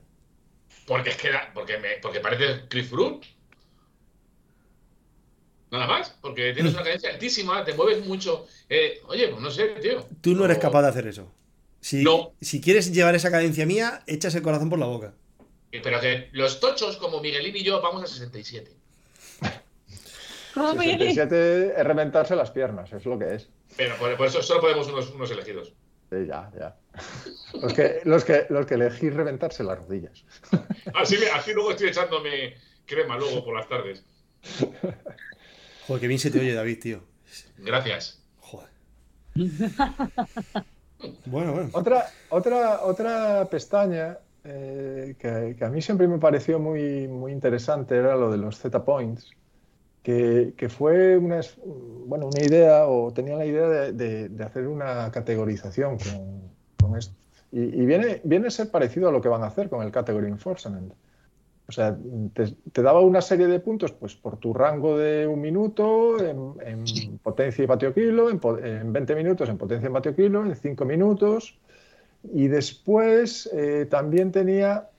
Porque es que da- porque, me, porque parece Chris Froome. Nada más, porque tienes una cadencia altísima, te mueves mucho. Eh, oye, pues no sé, tío. Tú no eres capaz de hacer eso. Si, No. si quieres llevar esa cadencia mía, echas el corazón por la boca. Pero que los tochos, como Miguelín y yo, vamos a 67. ¿Cómo me 67 es reventarse las piernas, es lo que es. Pero por, por eso solo podemos unos, unos elegidos. Sí, ya, ya. Los que, los que, los que elegís reventarse las rodillas. Así, así luego estoy echándome crema luego por las tardes. Joder, qué bien se te oye, David, tío. Gracias. Joder. Bueno, bueno. Otra, otra, otra pestaña eh, que, que a mí siempre me pareció muy, muy interesante era lo de los Z-Points, que, que fue una, bueno, una idea o tenía la idea de, de- de hacer una categorización con, con esto. Y, y viene, viene a ser parecido a lo que van a hacer con el Category Enforcement. O sea, te, te daba una serie de puntos pues, por tu rango de un minuto en, en potencia y vatio kilo, en, en 20 minutos en potencia y vatio kilo, en 5 minutos. Y después eh, también tenía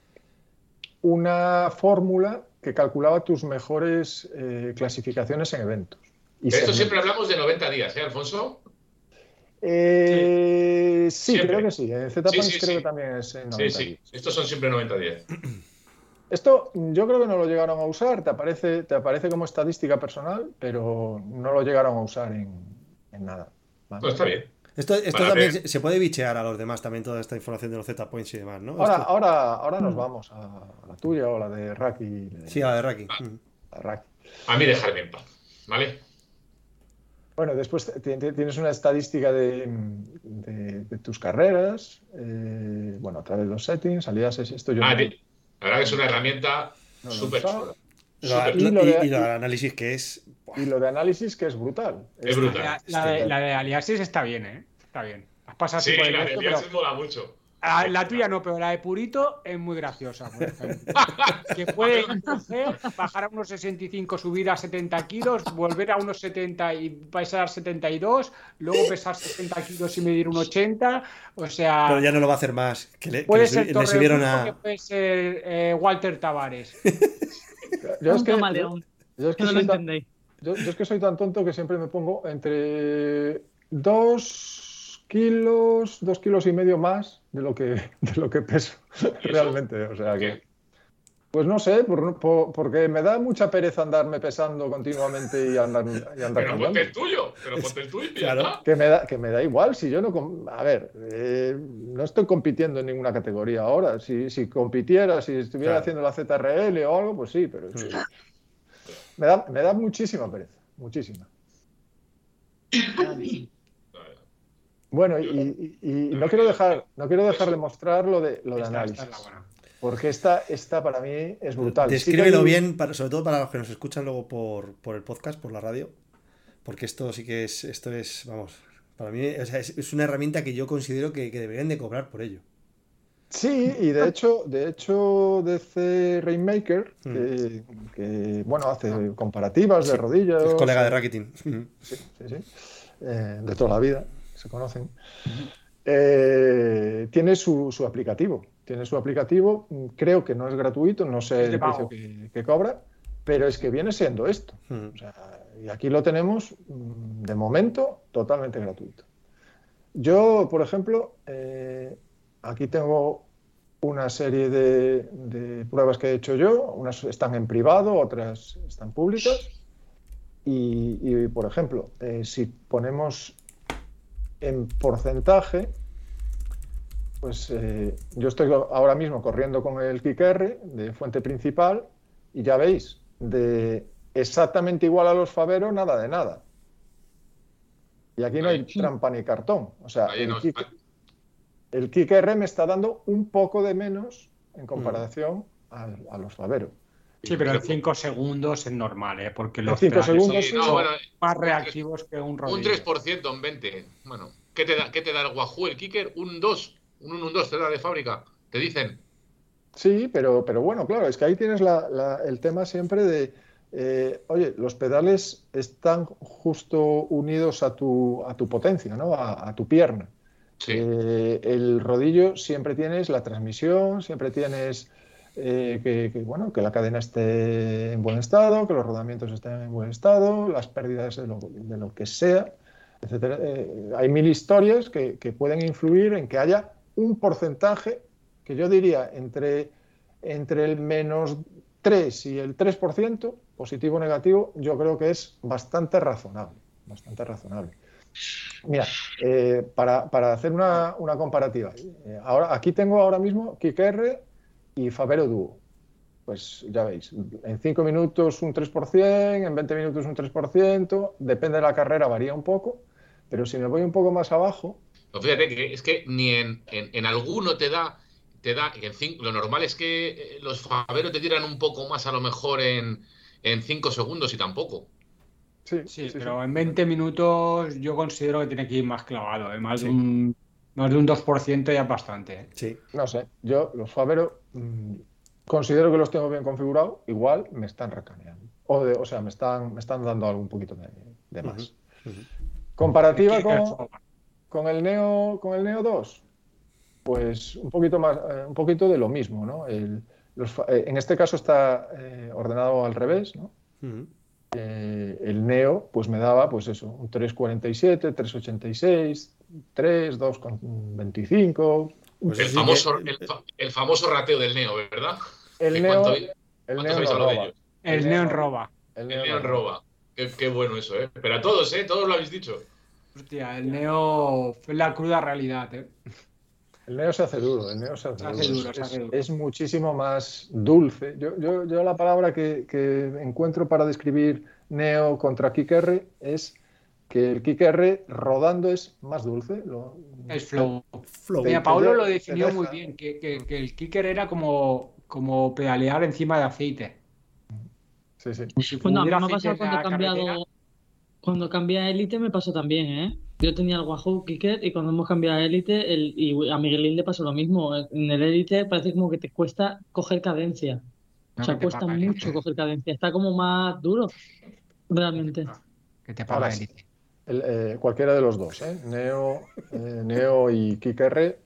una fórmula que calculaba tus mejores eh, clasificaciones en eventos. Y esto siempre hablamos de 90 días, ¿eh, Alfonso? Eh, sí, Siempre. creo que sí. En Z Sí, sí, creo sí. que también es en Sí, 90 sí. días. Estos son siempre 90 días. Esto yo creo que no lo llegaron a usar, te aparece, te aparece como estadística personal, pero no lo llegaron a usar en, en nada. ¿vale? No, está bien. Esto, esto también se, se puede bichear a los demás también toda esta información de los Z-Points y demás, ¿no? Ahora, Esto- ahora, ahora nos vamos a, la tuya o la de Raki. Sí, a la de Raki. Ah. Mm. a Raki. A mí dejarme en paz, ¿vale? Bueno, después tienes una estadística de, de- de tus carreras, eh, bueno, a través de los settings, salidas, esto yo Ah, no- la verdad que es una herramienta No súper chula. Y y, y lo del análisis que es. Y lo de análisis que es brutal. Es brutal. La, la de, la de Aliasis está bien, ¿eh? Está bien. Has pasado Sí, por el la de resto, Díaz pero- mola mucho. Ah, la tuya no, pero la de Purito es muy graciosa. por ejemplo. que puede coger, bajar a unos 65, subir a 70 kilos, volver a unos 70 y pesar 72, luego pesar 60 kilos y medir un 80. O sea, Pero ya no lo va a hacer más. Que le, que puede le ser le Torre subieron Brujo, que a. puede ser eh, Walter Tavares. Yo es que, yo, yo es que que no lo entendéis. Yo- yo es que soy tan tonto que siempre me pongo entre dos kilos, dos kilos y medio más de lo que, de lo que peso realmente. O sea que, pues no sé, por- por- porque me da mucha pereza andarme pesando continuamente y andar, y andar Pero cambiando. ponte el tuyo, pero ponte el tuyo y ya Claro. está. Que me da, que me da igual, si yo no... A ver, eh, no estoy compitiendo en ninguna categoría ahora. Si, si compitiera, si estuviera Claro. haciendo la ZRL o algo, pues sí, pero... que Me da, me da muchísima pereza, muchísima. Bueno, y, y- y no quiero dejar, no quiero dejar de mostrar lo de, lo de análisis, porque esta, esta para mí es brutal. Sí Descríbelo hay- bien, para- sobre todo para los que nos escuchan luego por, por el podcast, por la radio. Porque esto sí que es. Esto es. Vamos. Para mí o sea, es, es una herramienta que yo considero que, que deberían de cobrar por ello. Sí, y de hecho, de hecho, DC Rainmaker, que, que, bueno, hace comparativas de rodillas. Es colega de Racketing. Sí, sí, sí. Eh, de toda la vida, se conocen. Eh, tiene su, su, aplicativo. Tiene su aplicativo, creo que no es gratuito, no sé el precio que, que, cobra, pero es que viene siendo esto. O sea, y aquí lo tenemos, de momento, totalmente gratuito. Yo, por ejemplo, eh, aquí tengo una serie de, pruebas que he hecho yo, unas están en privado, otras están públicas. Y, por ejemplo, eh, si ponemos en porcentaje, pues eh, yo estoy ahora mismo corriendo con el KickR de fuente principal y ya veis, de exactamente igual a los Favero, nada de nada. Y aquí no hay trampa ni cartón. O sea, el, kick, R me está dando un poco de menos en comparación a, los Favero. Sí, pero en 5 segundos es normal, ¿eh? Porque los 5 segundos son más reactivos que un rodillo. Un 3% en 20. Bueno, ¿qué te da, qué te da el Wahoo, el kicker? Un 2. Un 1, un 2 te da de fábrica. Te dicen. Sí, pero, pero bueno, claro, es que ahí tienes el tema siempre de eh, oye, los pedales están justo unidos a tu, a tu potencia, ¿no? a, tu pierna. Eh, el rodillo siempre tienes la transmisión, siempre tienes eh, que, bueno, que la cadena esté en buen estado, que los rodamientos estén en buen estado, las pérdidas de lo, que sea, etc. hay mil historias que, que, pueden influir en que haya un porcentaje que yo diría entre, entre el menos 3 y el 3%, positivo o negativo, yo creo que es bastante razonable. Bastante razonable. Mira, eh, para, hacer una, comparativa, eh, ahora, aquí tengo ahora mismo KickR y Favero Duo. Pues ya veis, en 5 minutos un 3%, en 20 minutos un 3%, depende de la carrera, varía un poco, pero si me voy un poco más abajo... fíjate que es que ni en, en alguno te da te da, lo normal es que eh, los Favero te tiran un poco más a lo mejor en, en 5 segundos y tampoco. Sí, sí, pero en 20 minutos yo considero que tiene que ir más clavado, ¿eh? más, de un, más de un 2% ya es bastante. ¿eh? Sí. No sé, yo los Favero mm, considero que los tengo bien configurados, igual me están recaneando. O, o sea, me están, me están dando algo un poquito de, más. Comparativa con, con, el Neo, con el Neo 2, pues un poquito más, eh, un poquito de lo mismo, ¿no? El, eh, en este caso está eh, ordenado al revés, ¿no? El Neo, pues me daba, pues eso, un 347, 386, 3, 2,25. Pues el, famoso, el, famoso rateo del Neo, ¿verdad? El Neo, el Neo en roba. El Neo roba. El Neo roba. Qué, qué, bueno eso, ¿eh? Pero a todos, ¿eh? Todos lo habéis dicho. Hostia, el Neo fue la cruda realidad, ¿eh? El neo se hace duro, el neo se hace, duro. es, muchísimo más dulce. Yo, yo, yo la palabra que, que, encuentro para describir neo contra KickR es que el KickR rodando es más dulce. Lo, es flow. flow. Mira, Pablo lo definió muy bien, que, que, que, el Kicker era como, como pedalear encima de aceite. Sí, sí. Bueno, a mí me ha pasado cuando he cambiado, cuando cambié a Elite me pasó también, ¿eh? Yo tenía el Wahoo Kicker y cuando hemos cambiado a Elite, el, y a Miguelín le pasó lo mismo. En el Elite parece como que te cuesta coger cadencia. o sea, cuesta mucho coger cadencia. Está como más duro, realmente. Que te paga Elite. Eh, cualquiera de los dos, ¿eh? Neo, eh, Neo y Kicker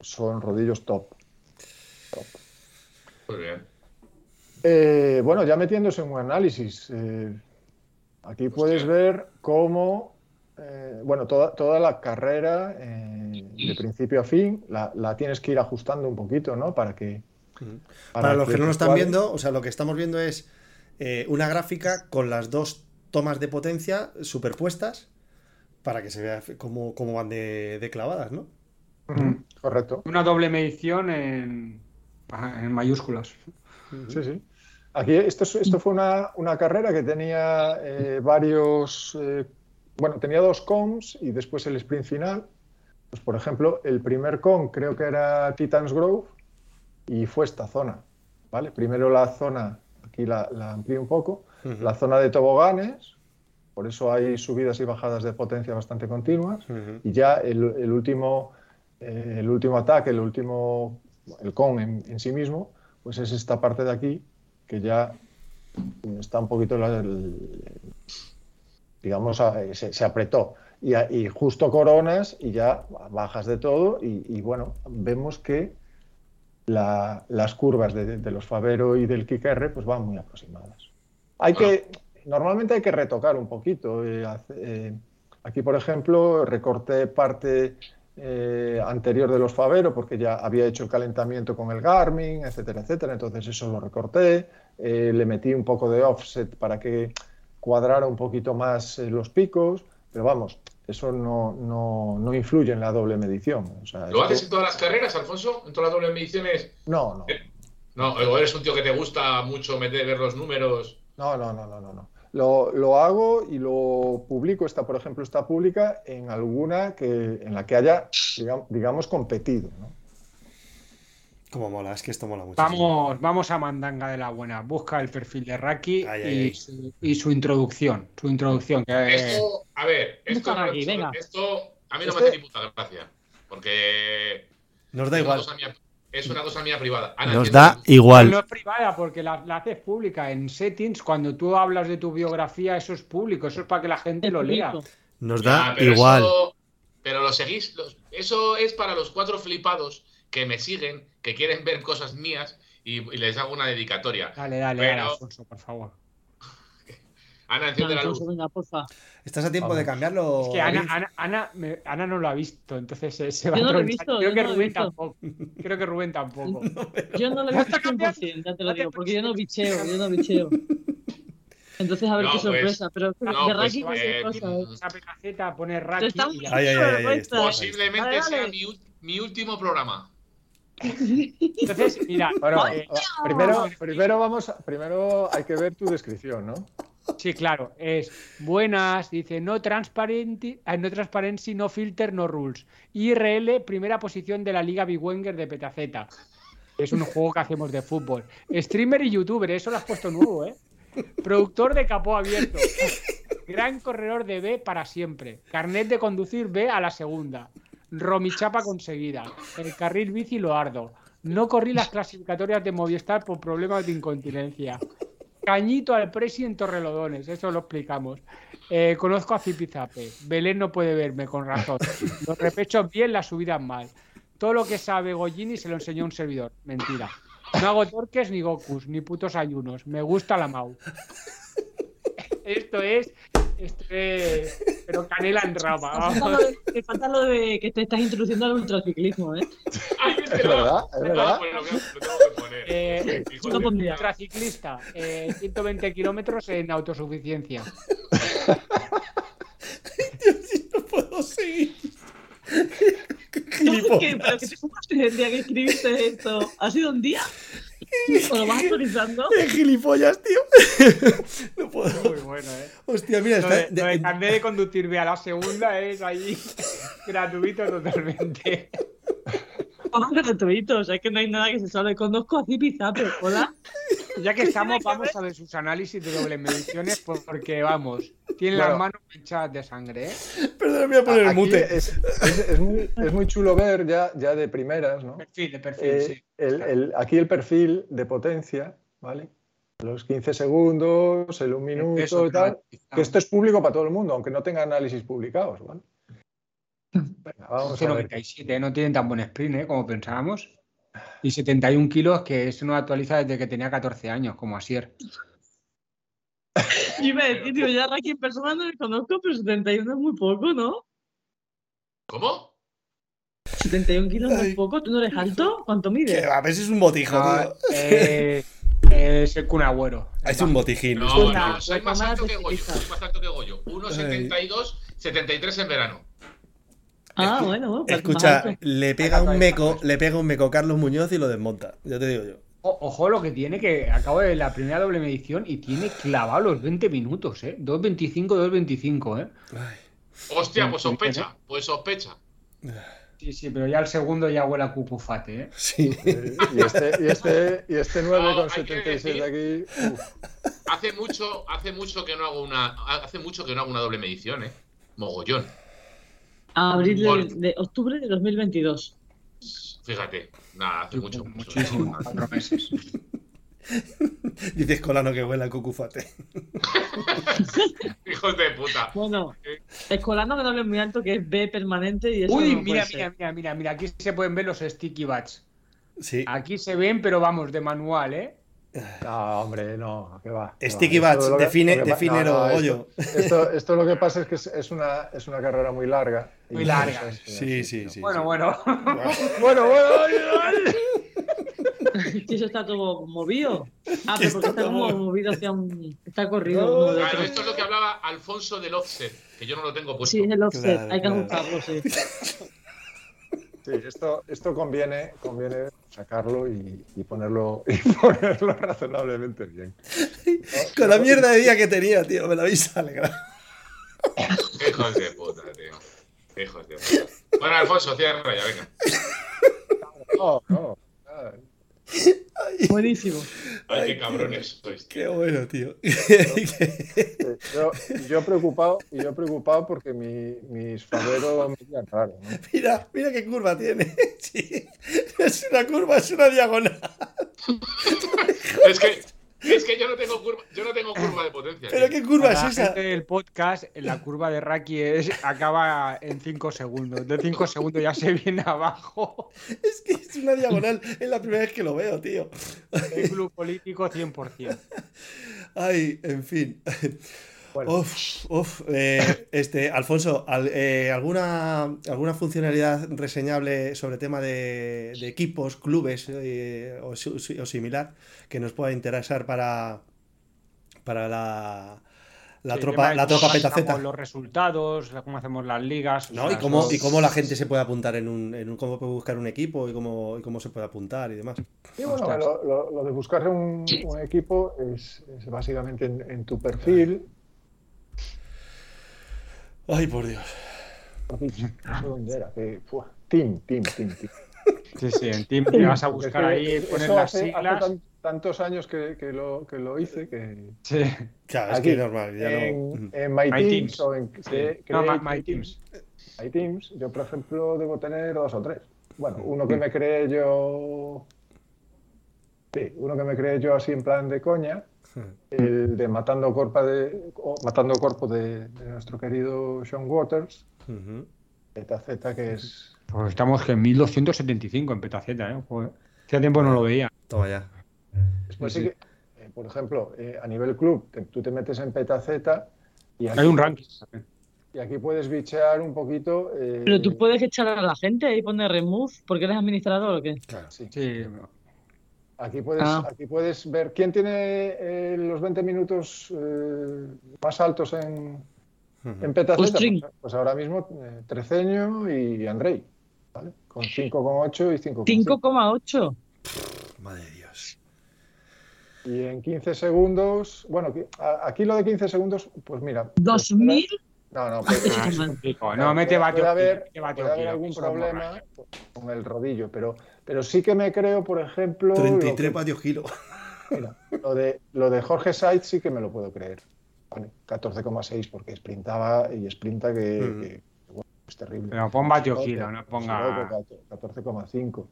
son rodillos top. top. Muy bien. Eh, bueno, ya metiéndose en un análisis, aquí puedes ver cómo eh, bueno, toda, toda la carrera, eh, de principio a fin, la, tienes que ir ajustando un poquito, ¿no? Para que. Para, los que, no nos están viendo, o sea, lo que estamos viendo es eh, una gráfica con las dos tomas de potencia superpuestas para que se vea cómo, van de, clavadas, ¿no? Correcto. Una doble medición en, en mayúsculas. Sí, sí. Aquí esto, esto fue una, una carrera que tenía varios bueno, tenía dos cons y después el sprint final. Pues, por ejemplo, el primer con creo que era Titans Grove y fue esta zona. ¿vale? Primero la zona, aquí la, la un poco, la zona de toboganes, por eso hay subidas y bajadas de potencia bastante continuas. Y ya el, último, eh, el último ataque, el último, el con en, sí mismo, pues es esta parte de aquí que ya está un poquito, digamos, se, apretó. Y, justo coronas y ya bajas de todo y, bueno, vemos que las curvas de, los Favero y del KIKR pues van muy aproximadas. Hay que, normalmente hay que retocar un poquito. Eh, eh, aquí, por ejemplo, recorté parte eh, anterior de los Favero porque ya había hecho el calentamiento con el Garmin, etcétera, etcétera. Entonces eso lo recorté, le metí un poco de offset para que cuadrara un poquito más los picos, pero vamos, eso no, no, influye en la doble medición. ¿Lo haces en todas las carreras, Alfonso? ¿En todas las doble mediciones? No, no. No, eres un tío que te gusta mucho meter, ver los números. No, no, no, no, no. no. Lo, lo, hago y lo publico, esta, por ejemplo, está pública en alguna que, en la que haya, digamos, competido. ¿no? Como mola, es que esto mola mucho. Vamos, vamos a mandanga de la buena. Busca el perfil de Raki y, Su, introducción. Su introducción. Esto, a ver, esto, esto a mí no me hace ni puta gracia. Porque. Nos da igual. es una cosa mía privada. Nos da igual. No es privada porque la, haces pública. En settings, cuando tú hablas de tu biografía, eso es público. Eso es para que la gente lo lea. Nos da igual. pero lo seguís. eso es para los cuatro flipados que me siguen, que quieren ver cosas mías y, les hago una dedicatoria. Dale, dale, Pero... Alfonso, por favor. Ana, enciende la luz. Estás a tiempo de cambiarlo. Es que Ana, Ana, Ana, no lo ha visto, entonces se, va yo no lo he visto. Creo que Rubén tampoco. Creo que Rubén tampoco. yo no lo he visto 100%, ya te lo digo, porque yo no bicheo, yo no bicheo. Entonces, a ver qué pues, sorpresa. Pero no, de pues, Raki eh, Esa pecaceta pone Raki. Posiblemente sea mi, mi último programa. Entonces, mira, eh, primero, primero, vamos, primero hay que ver tu descripción, ¿no? Sí, claro, es buenas, dice no transparente, eh, no transparency, no filter, no rules. IRL, primera posición de la Liga Big Wenger de Petaceta. Es un juego que hacemos de fútbol. Streamer y youtuber, eso lo has puesto nuevo, ¿eh? Productor de capó abierto. Gran corredor de B para siempre. Carnet de conducir B a la segunda. Romichapa conseguida. El carril bici lo ardo. No corrí las clasificatorias de Movistar por problemas de incontinencia. Cañito al presi en Torrelodones, eso lo explicamos. Eh, conozco a Zipizape. Belén no puede verme, con razón. Los repechos bien, las subidas mal. Todo lo que sabe Gollini se lo enseñó un servidor. Mentira. No hago torques ni Gokus, ni putos ayunos. Me gusta la Mau. Esto es este, pero canela en rama. Me falta lo de que te estás introduciendo al ultraciclismo, ¿eh? es verdad, es verdad. lo, tengo que poner. Eh, ultraciclista, eh, 120 kilómetros en autosuficiencia. Dios, no puedo seguir. ¿Qué, ¿Pero qué te fumaste el día que escribiste esto? ¿Ha sido un día? ¿O lo vas actualizando? ¡Qué gilipollas, tío! no puedo. Muy bueno, ¿eh? Hostia, mira, está. De, de, de, de conducirme a la segunda es ahí gratuito totalmente. Vamos gratuito, o sea, es que no hay nada que se sabe. Conozco a Zipizape, hola. Ya que estamos, vamos a ver sus análisis de doble mediciones porque, vamos, tiene las manos hinchadas de sangre, ¿eh? Perdón, voy a poner el mute. Es, es, muy, es, muy, chulo ver ya, ya de primeras, ¿no? Perfil, de perfil, eh, sí. El, el, aquí el perfil de potencia, ¿vale? Los 15 segundos, el un minuto y tal. Que esto es público para todo el mundo, aunque no tenga análisis publicados, ¿vale? Venga, vamos a 97, ver. no tienen tan buen sprint ¿eh? como pensábamos. Y 71 kilos, que eso no actualiza desde que tenía 14 años, como Asier. Y me decir, tío, ya aquí en persona no le conozco, pero 71 es muy poco, ¿no? ¿Cómo? 71 kilos es muy poco, ¿tú no eres alto? ¿Cuánto mides? a veces es un botijo, ah, eh, es el cunagüero. Es un botijín. No, no, soy más alto que Goyo. Soy más alto que Goyo. 1,72, 73 en verano. Ah, bueno, pues Escucha, le pega un meco, le pega un meco Carlos Muñoz y lo desmonta. Ya te digo yo. ojo lo que tiene, que acabo de la primera doble medición y tiene clavado los 20 minutos, ¿eh? 2.25, 2.25, ¿eh? Hostia, pues sospecha, pues sospecha. Sí, sí, pero ya el segundo ya huele a cupufate, ¿eh? Sí. y, este, y, este, y este 9,76 de aquí. Hace mucho, hace mucho que no hago una. Hace mucho que no hago una doble medición, ¿eh? Mogollón. A abril de, de octubre de 2022. Fíjate, nada, hace mucho. Muchísimo, cuatro meses. Dices Colano que huele a cucufate. Hijos de puta. Bueno, escolano que no muy alto, que es B permanente y eso Uy, no mira, mira, mira, mira, mira, aquí se pueden ver los sticky bats. Sí. Aquí se ven, pero vamos, de manual, ¿eh? No, hombre, no, que va. Sticky va. Bats, Esto lo que- define- defínelo, no, no, esto-. Esto, esto lo que pasa es que es, es una, es una carrera muy larga. Muy larga. Sí, sí, no. sí. bueno, sí. bueno. Bueno, bueno, ay, ay. Si eso está todo movido. Ah, pero porque está está como movido hacia un. Está corrido. No, como de Claro, esto es lo que hablaba Alfonso del offset, que yo no lo tengo puesto. Sí, es el offset. Claro, Hay que claro. ajustarlo, sí. Sí, esto, esto conviene, conviene sacarlo y, y ponerlo, y ponerlo razonablemente bien. Con la mierda de día que tenía, tío, me la habéis alegrado. Hijos de puta, tío. Hijos de puta. Bueno, Alfonso, cierra ya, venga. No, no. nada. Buenísimo. Ay, qué cabrones sois. Qué bueno, tío. Yo, yo preocupado, y yo preocupado porque mi, mis faveros me miran raro, ¿no? mira, mira qué curva tiene. Sí. Es una curva, es una diagonal. Es que, es que yo no tengo curva, yo no tengo curva de potencia. Pero tío. qué curva Para es la esa. gente del podcast, la curva de Raki es, acaba en 5 segundos. De 5 segundos ya se viene abajo. Es que es una diagonal. Es la primera vez que lo veo, tío. El club político 100%. Ay, en fin. Bueno. Uf, uf, eh, este, Alfonso, al- eh, ¿alguna, ¿alguna funcionalidad reseñable sobre tema de, de equipos, clubes eh, o, o similar que nos pueda interesar para, para la, la Sí, tropa, la tropa cómo petaceta? Los resultados, cómo hacemos las ligas. Y cómo, y cómo la gente se puede apuntar en un, en un- cómo puede buscar un equipo y cómo, y cómo se puede apuntar y demás. Y bueno, lo, lo- lo de buscar un, un equipo es, es básicamente en, en tu perfil. Ay, por Dios. ¿Eso dónde era? Fua, team, team, team, team. Sí, sí, en Team te vas a buscar ahí, pones eso las hace, hace siglas. tan- tantos años que, que lo, que lo hice que Sí. Claro, es Aquí, que es normal. Ya en, no... en My, My Teams, o en Sí. No, My- My Teams. My Teams, yo por ejemplo debo tener dos o tres. Bueno, uno que me creé yo. Sí, uno que me creé yo así en plan de coña. El de Matando Corpa de o Matando Corpo de, de nuestro querido Sean Waters, Ujú. ZZ, que es Pues estamos en 1275 en Petaceta, ¿eh? Joder. Hacía tiempo no lo veía. Toma ya. Después Sí, sí que, eh, por ejemplo, eh, a nivel club, te- tú te metes en Petaceta y aquí, Hay un ranking. y aquí puedes bichear un poquito. eh, Pero tú puedes echar a la gente y poner remove porque eres administrador o qué. Claro. sí, Sí. Aquí, puedes, Ah. aquí puedes ver quién tiene eh, los 20 minutos eh, más altos en, en Petaceta. Pues, pues ahora mismo eh, Treceño y Andrei, ¿vale? Con 5,8 y 5,5. 5,8. Madre de Dios. Y en 15 segundos, bueno, aquí lo de 15 segundos, pues mira. 2000. No, no, pues, Ah, es complicado. No, mete puede, bateo. puede haber, mete bateo puede haber algún problema con el rodillo, pero, pero sí que me creo, por ejemplo, lo, 33 que- vatios kilo. mira, lo de, lo de Jorge Sainz sí que me lo puedo creer. Vale, 14,6 porque sprintaba y sprinta que, Mm. que, bueno, es terrible. Pero pon Siroco, kilo, no ponga- Siroco, 14,5.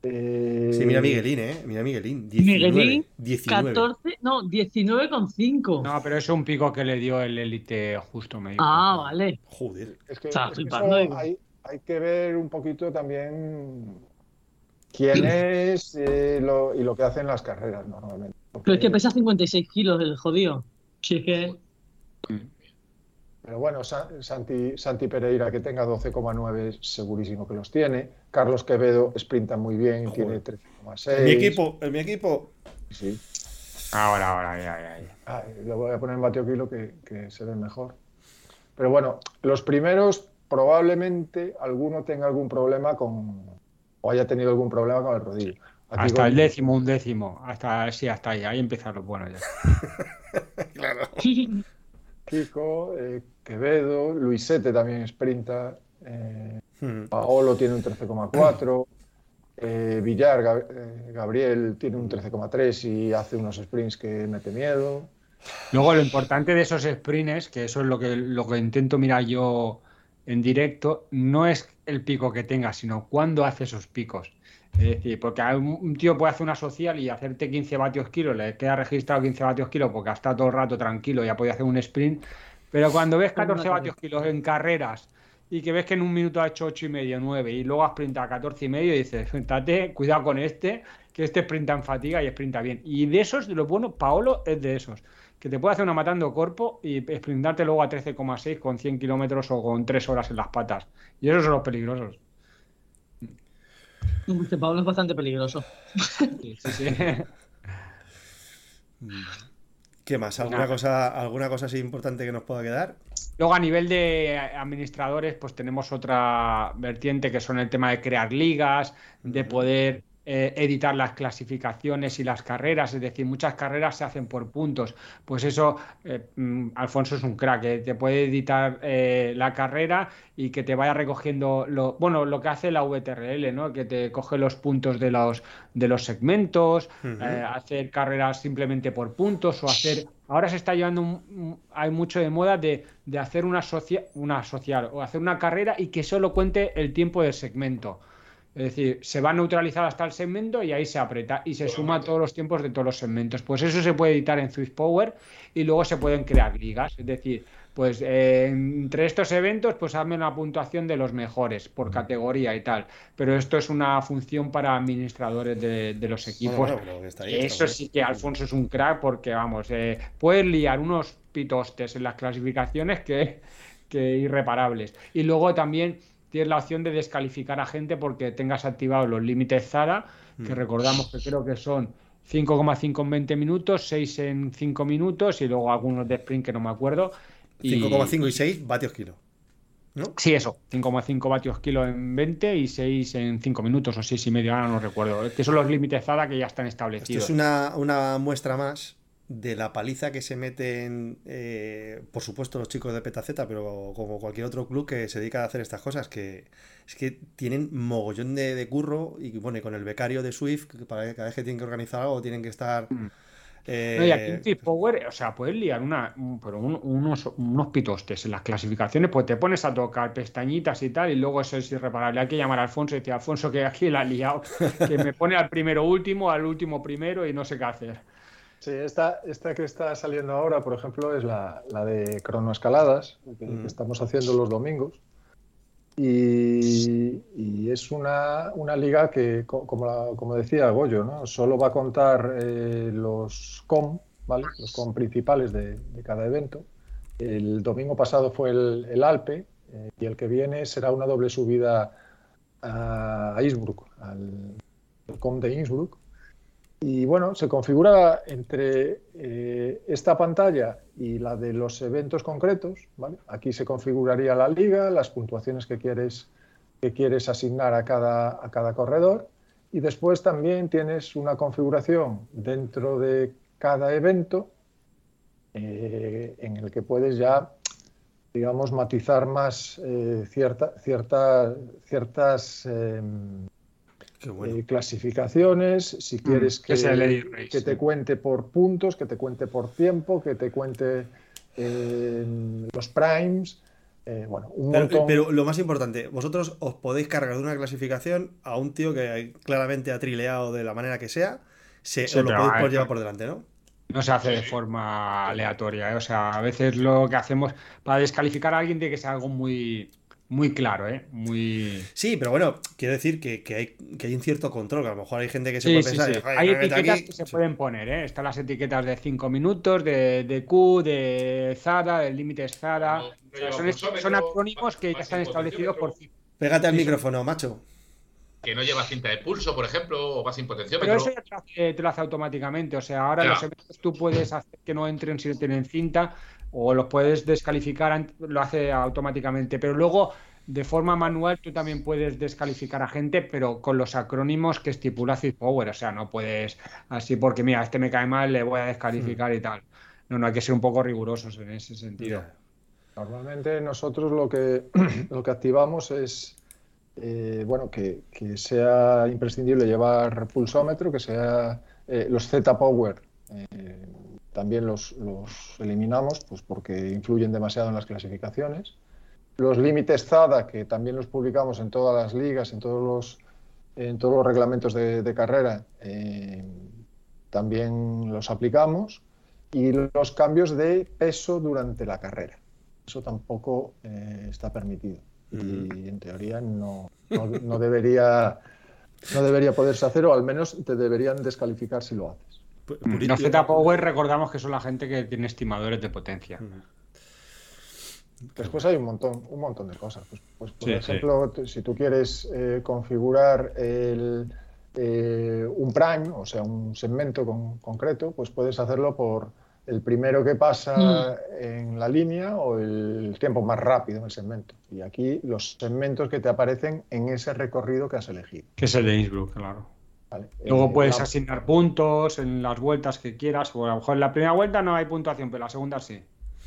Eh, Sí, mira Miguelín, ¿eh? Mira Miguelín. 19. Miguelín, 19. 14, no, 19,5. No, pero es un pico que le dio el élite justo, me dijo. Ah, vale. Joder. Es que, es que eso hay que ver un poquito también quién es eh, lo- y lo que hacen las carreras normalmente. Pero es que pesa 56 kilos el jodido. Si es que. Pero bueno, Sa- Santi, Santi Pereira, que tenga 12,9, segurísimo que los tiene. Carlos Quevedo sprinta muy bien, Joder. tiene 13,6. En mi equipo, en mi equipo. Sí. Ahora, ahora, ya, ya, ya. Ah, lo voy a poner en bateo kilo que, que se ve mejor. Pero bueno, los primeros probablemente alguno tenga algún problema con. O haya tenido algún problema con el rodillo. Aquí Hasta con- el décimo, un décimo. Hasta, sí, hasta ahí. Ahí empiezan los buenos ya. Claro. Kiko, eh, Quevedo, Luisete también sprinta, eh, Ujú. Paolo tiene un 13,4, eh, Villar, Gab- eh, Gabriel tiene un 13,3 y hace unos sprints que mete miedo. Luego, lo importante de esos sprints, que eso es lo que, lo que intento mirar yo en directo no es el pico que tenga, sino cuándo hace esos picos. Es decir, porque un tío puede hacer una social y hacerte 15 vatios kilo, le queda registrado 15 vatios kilo porque ha estado todo el rato tranquilo y ha podido hacer un sprint, pero cuando ves 14 vatios kilos en carreras y que ves que en un minuto ha hecho 8 y medio, 9 y luego has sprintado a 14 y medio y dices, fíjate, cuidado con este, que este sprinta en fatiga y sprinta bien. Y de esos, de lo bueno, Paolo es de esos, que te puede hacer una matando cuerpo y sprintarte luego a 13,6 con 100 kilómetros o con 3 horas en las patas. Y esos son los peligrosos. Este Pablo es bastante peligroso. Sí, sí, sí. ¿Qué más? ¿Alguna cosa, ¿Alguna cosa así importante que nos pueda quedar? Luego a nivel de administradores, pues tenemos otra vertiente que son el tema de crear ligas, de poder eh, editar las clasificaciones y las carreras, es decir, muchas carreras se hacen por puntos. Pues eso, eh, mm, Alfonso es un crack, que te puede editar eh, la carrera y que te vaya recogiendo lo, bueno, lo que hace la VTRL, ¿no? Que te coge los puntos de los de los segmentos, hacer carreras simplemente por puntos o hacer ahora se está llevando hay mucho de moda de, de hacer una, una social o hacer una carrera y que solo cuente el tiempo del segmento. Es decir, se va a neutralizar hasta el segmento y ahí se aprieta y se suma todos los tiempos de todos los segmentos. Pues eso se puede editar en Swift Power y luego se pueden crear ligas. Es decir, pues eh, entre estos eventos, pues hazme una puntuación de los mejores por categoría y tal. Pero esto es una función para administradores de, los equipos. eso sí que Alfonso es un crack porque, vamos, eh, puedes liar unos pitostes en las clasificaciones que, que irreparables. Y luego también tienes la opción de descalificar a gente porque tengas activados los límites Zara, que mm. recordamos que creo que son 5,5 en 20 minutos, 6 en 5 minutos y luego algunos de sprint que no me acuerdo. 5,5 y 6 vatios kilo. ¿No? Sí, eso, 5,5 vatios kilo en 20 y 6 en 5 minutos o 6 y medio, ahora no recuerdo. Que son los límites Zara que ya están establecidos. Esto es una, una muestra más de la paliza que se meten, eh, por supuesto, los chicos de Petaceta, pero como cualquier otro club que se dedica a hacer estas cosas, que es que tienen mogollón de, curro y bueno, y con el becario de Swift, que para cada vez que tienen que organizar algo tienen que estar... Mm. Eh, y aquí en Power, o sea, puedes liar una, pero unos, unos pitostes en las clasificaciones, pues te pones a tocar pestañitas y tal, y luego eso es irreparable. Hay que llamar a Alfonso y decir, Alfonso, que aquí la ha liado, que me pone al primero último, al último primero y no sé qué hacer. Sí, esta, esta que está saliendo ahora, por ejemplo, es la, la de cronoescaladas, que, que mm. estamos haciendo los domingos. Y, y es una, una, liga que, como, como decía Goyo, ¿no? solo va a contar eh, los com, ¿vale? los com principales de, de, cada evento. El domingo pasado fue el, el Alpe eh, y el que viene será una doble subida a, a Innsbruck, al com de Innsbruck y bueno, se configura entre eh, esta pantalla y la de los eventos concretos. Aquí se configuraría la liga, las puntuaciones que quieres, que quieres asignar a cada, a cada corredor. Y después también tienes una configuración dentro de cada evento eh, en el que puedes ya, digamos, matizar más eh, cierta, ciertas em, eh, clasificaciones, si mm, quieres que, que, te cuente por puntos, que te cuente por tiempo, que te cuente eh, los primes. Eh, bueno, un pero, pero, lo más importante, vosotros os podéis cargar de una clasificación a un tío que claramente ha trileado de la manera que sea, se, os lo podéis llevar por delante, ¿no? No se hace de forma aleatoria, o sea, a veces lo que hacemos para descalificar a alguien tiene que ser algo muy, muy claro, ¿eh? Muy... Sí, pero bueno, quiero decir que, hay, que hay un cierto control, que a lo mejor hay gente que se puede pensar... hay etiquetas que se pueden poner, ¿eh? Están las etiquetas de 5 minutos, de, de, Q, de ZADA, del límite ZADA... son, acrónimos que ya están establecidos por... Pégate al micrófono, macho. Que no lleva cinta de pulso, por ejemplo, o va sin potenciómetro. Pero eso ya te lo hace, automáticamente. O sea, ahora los eventos tú puedes hacer que no entren si no tienen cinta, o los puedes descalificar, lo hace automáticamente. Pero luego, de forma manual, tú también puedes descalificar a gente, pero con los acrónimos que estipula Power. O sea, no puedes así porque, mira, este me cae mal, le voy a descalificar y tal. No, no, hay que ser un poco rigurosos en ese sentido. Normalmente nosotros lo que, lo que activamos es eh, bueno, que, sea imprescindible llevar pulsómetro, que sea eh, los Z-Power. Eh, también los, eliminamos pues porque influyen demasiado en las clasificaciones. los límites ZADA, que también los publicamos en todas las ligas, en todos los, en todos los reglamentos de, carrera, eh, también los aplicamos. Y los cambios de peso durante la carrera. Eso tampoco eh, está permitido. Y en teoría no, no, debería, no debería poderse hacer, o al menos te deberían descalificar si lo haces. Los Z-Power recordamos que son la gente que tiene estimadores de potencia. Después hay un montón, un montón de cosas. Pues, pues por ejemplo, si tú quieres eh, configurar el, eh, un prime, o sea, un segmento concreto, pues puedes hacerlo por el primero que pasa mm. en la línea o el tiempo más rápido en el segmento. Y aquí los segmentos que te aparecen en ese recorrido que has elegido. Que es el de Innsbruck, claro. Luego eh, puedes asignar puntos en las vueltas que quieras, o a lo mejor en la primera vuelta no hay puntuación, pero en la segunda sí.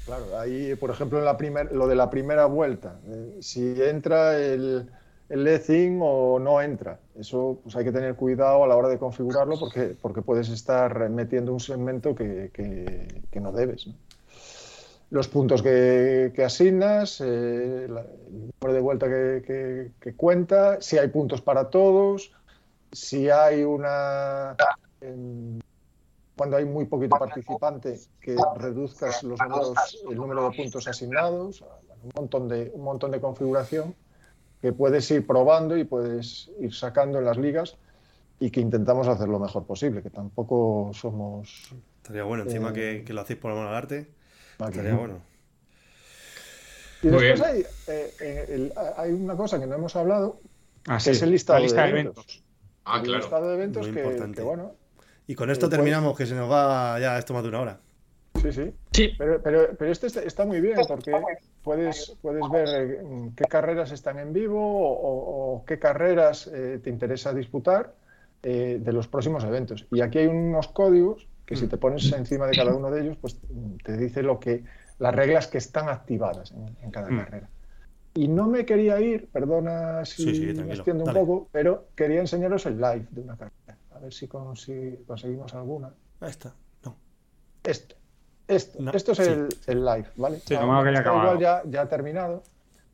Claro, ahí, por ejemplo, en la primer, lo de la primera vuelta, eh, si entra el, el o no entra, eso pues hay que tener cuidado a la hora de configurarlo porque, porque puedes estar metiendo un segmento que, que, no debes. Los puntos que, asignas, eh, el número de vuelta que, cuenta, si hay puntos para todos, si hay una... Em, cuando hay muy poquito participante, que reduzcas los el número de puntos asignados, un montón de, un montón de configuración que puedes ir probando y puedes ir sacando en las ligas y que intentamos hacer lo mejor posible, que tampoco somos... Estaría bueno, encima eh, que, lo hacéis por amor al arte, estaría bueno. Y después hay, eh, hay, una cosa que no hemos hablado, ah, que es el listado de, eventos. Ah, claro. El listado de eventos que, bueno, y con esto terminamos, que se nos va ya esto más de una hora. Sí, sí. sí. Pero, pero, pero este está muy bien porque puedes, puedes ver eh, qué carreras están en vivo o, qué carreras eh, te interesa disputar eh, de los próximos eventos. Y aquí hay unos códigos que si te pones encima de cada uno de ellos, pues te dice lo que las reglas que están activadas en, cada mm. carrera. Y no me quería ir, perdona si me extiendo un poco, pero quería enseñaros el live de una carrera a ver si, conseguimos alguna. Esta, no. Este. Esto, esto es el, live, ¿vale? Sí, igual ya, ya ha terminado,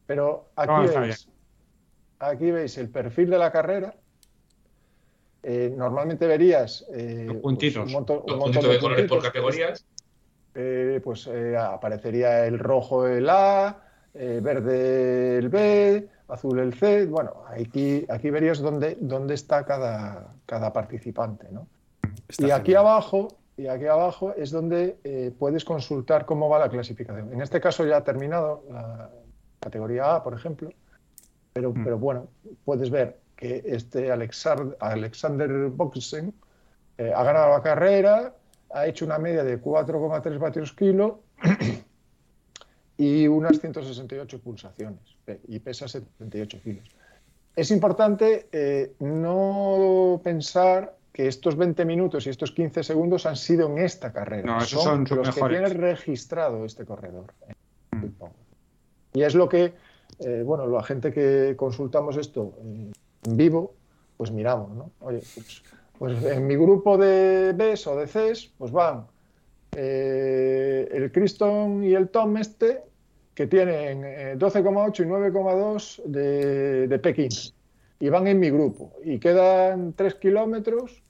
pero aquí veis, aquí veis el perfil de la carrera. Eh, normalmente verías eh, pues, un montón, de, colores por categorías. Eh, pues aparecería el rojo el A, verde el B, azul el C. Bueno, aquí, aquí verías dónde, dónde está cada, cada participante. ¿no? y aquí abajo, y aquí abajo es donde eh, puedes consultar cómo va la clasificación. En este caso ya ha terminado la categoría A, por ejemplo, pero, mm. pero bueno, puedes ver que este Alexander, Alexander Boxen eh, ha ganado la carrera, ha hecho una media de 4,3 vatios kilo y unas 168 pulsaciones y pesa 78 kilos. Es importante eh, no pensar que estos 20 minutos y estos 15 segundos han sido en esta carrera. No, esos son, los que tienen registrado este corredor. Mm. Y es lo que, eh, bueno, la gente que consultamos esto en vivo, pues miramos, ¿no? Oye, pues, pues en mi grupo de Bs o de Cs, pues van eh, el Criston y el Tom este, que tienen 12,8 eh, y 9,2 de, de Pekín. Y van en mi grupo. Y quedan 3 kilómetros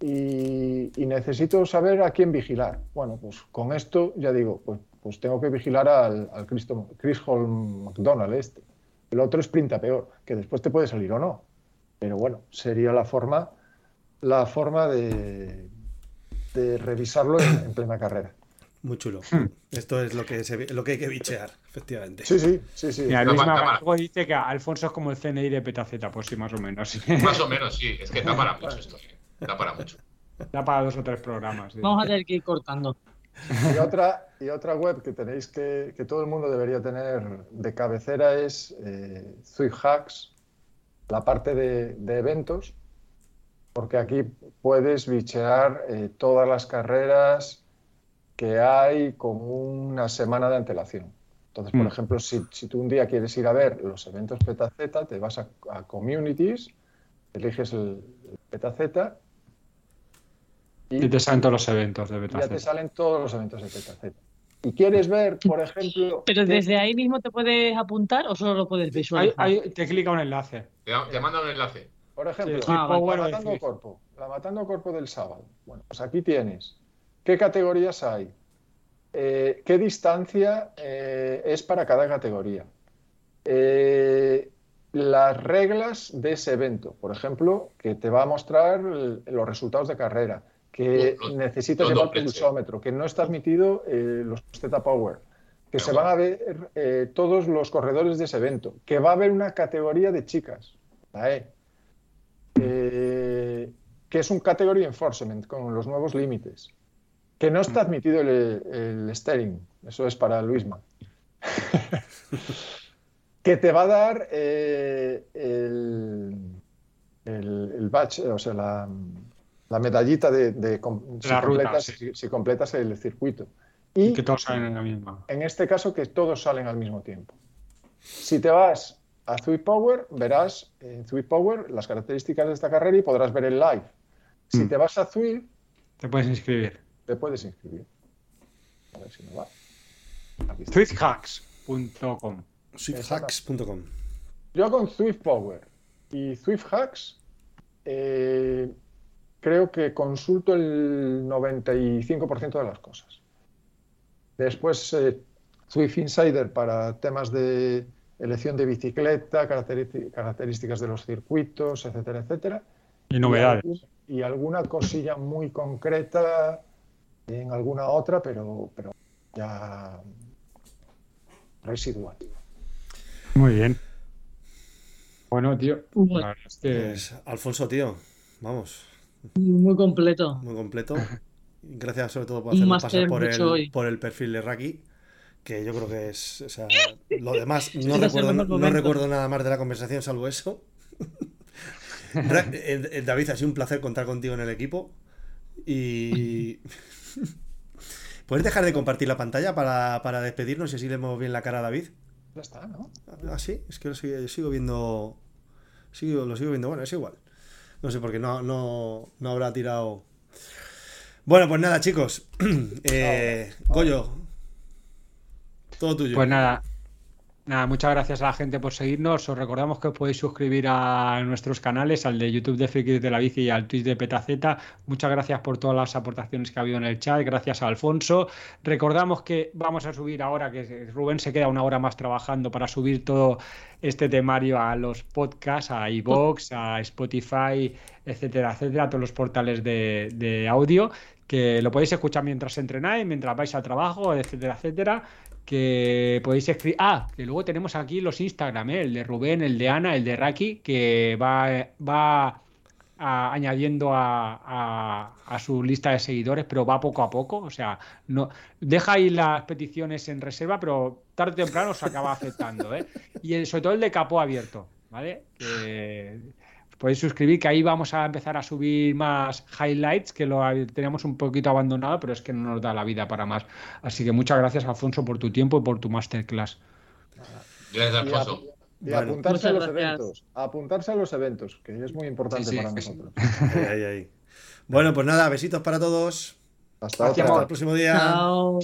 y, necesito saber a quién vigilar. Bueno, pues con esto ya digo, pues, pues tengo que vigilar al, al Chris, Holm McDonald este. El otro sprinta peor, que después te puede salir o no. Pero bueno, sería la forma, la forma de, de revisarlo en plena carrera. Muy chulo. Hmm. Esto es lo que, lo que hay que bichear, efectivamente. Sí, sí, sí. sí. Mira, Luis Magalgo dice que Alfonso es como el CNI de Petaceta, pues sí, más o menos. Más o menos, sí. Es que da para mucho esto. Da para mucho. Da para dos o tres programas. Vamos a tener que ir cortando. Y otra, y otra web que tenéis que, que todo el mundo debería tener de cabecera es eh, Hacks, la parte de, de, eventos, porque aquí puedes bichear eh, todas las carreras, que hay con una semana de antelación. Entonces, por mm. ejemplo, si, tú un día quieres ir a ver los eventos PetaZ, te vas a, Communities, eliges el, PetaZ y, y, te salen todos los eventos de PetaZ. Ya te salen todos los eventos de PetaZ. y quieres ver, por ejemplo... Pero desde ahí mismo te puedes apuntar o solo lo puedes visualizar. Ahí, ahí te clica un enlace. Te, te manda un enlace. Por ejemplo, Sí, Ah, la, matando Swift. corpo, la matando corpo del sábado. Bueno, pues aquí tienes. ¿Qué categorías hay? Eh, ¿Qué distancia eh, es para cada categoría? Eh, las reglas de ese evento, por ejemplo, que te va a mostrar el- los resultados de carrera, que necesitas los llevar pulsómetro, que no está admitido eh, los Z Power, que Pero se bueno. van a ver eh, todos los corredores de ese evento, que va a haber una categoría de chicas, la E, eh, que es un category enforcement con los nuevos límites, que no está admitido el, el steering, eso es para Luisma. que te va a dar eh, el, el, el badge, o sea, la, la medallita de, de com- si, La ruta, completas, sí. si- si completas el circuito. Y Que todos salen en la misma. en este caso que todos salen al mismo tiempo. Si te vas a Zwift Power, verás en Zwift Power las características de esta carrera y podrás ver el live. Si Mm. te vas a Zwift, Te puedes inscribir. te puedes inscribir. A ver si me va. Twitchhacks.com. Swifthacks.com. Yo con Zwift Power y Zwift Hacks eh, creo que consulto el 95% de las cosas. Después eh, Zwift Insider para temas de elección de bicicleta, características de los circuitos, etcétera, etcétera. Y novedades. Y, y alguna cosilla muy concreta en alguna otra, pero, pero ya residual. Muy bien. Bueno, tío. Bueno. Es que Pues, Alfonso, tío, vamos, Muy completo. muy completo. Gracias sobre todo por hacernos pasar por el, por el perfil de Raki, que yo creo que es, o sea, lo demás, no recuerdo, no, recuerdo nada más de la conversación salvo eso. Eh, eh, David, ha sido un placer contar contigo en el equipo y... ¿Puedes dejar de compartir la pantalla para, para despedirnos y así le vemos bien la cara a David? Ya está, ¿no? Ah, sí, es que lo sigo, sigo viendo. Sigo, lo sigo viendo. Bueno, es igual. No sé por qué no, no, no habrá tirado. Bueno, pues nada, chicos. Eh, Goyo, todo tuyo. Pues nada, nada, muchas gracias a la gente por seguirnos. Os recordamos que os podéis suscribir a nuestros canales, al de YouTube de Frikis de la Bici y al Twitch de Petaceta. Muchas gracias por todas las aportaciones que ha habido en el chat. Gracias a Alfonso. Recordamos que vamos a subir ahora, que Rubén se queda una hora más trabajando para subir todo este temario a los podcasts, a iVoox, a Spotify, etcétera, etcétera, a todos los portales de, de audio, que lo podéis escuchar mientras entrenáis, mientras vais al trabajo, etcétera, etcétera que podéis escribir. Ah, que luego tenemos aquí los Instagram, ¿eh? el de Rubén, el de Ana, el de Raki, que va, va añadiendo a, a- su lista de seguidores, pero va poco a poco. O sea, no deja ahí las peticiones en reserva, pero tarde o temprano se acaba aceptando. ¿eh? Y el- sobre todo el de capó abierto, ¿vale? Podéis suscribir, que ahí vamos a empezar a subir más highlights, que lo teníamos un poquito abandonado, pero es que no nos da la vida para más. Así que muchas gracias, Alfonso, por tu tiempo y por tu masterclass. Gracias, Y, a- Alfonso. y Bueno. apuntarse a los gracias. eventos. Apuntarse a los eventos, que es muy importante Sí, sí, para sí. nosotros. Ahí, ahí, ahí. Bueno, pues nada, besitos para todos. Hasta. Hasta el próximo día. Chao.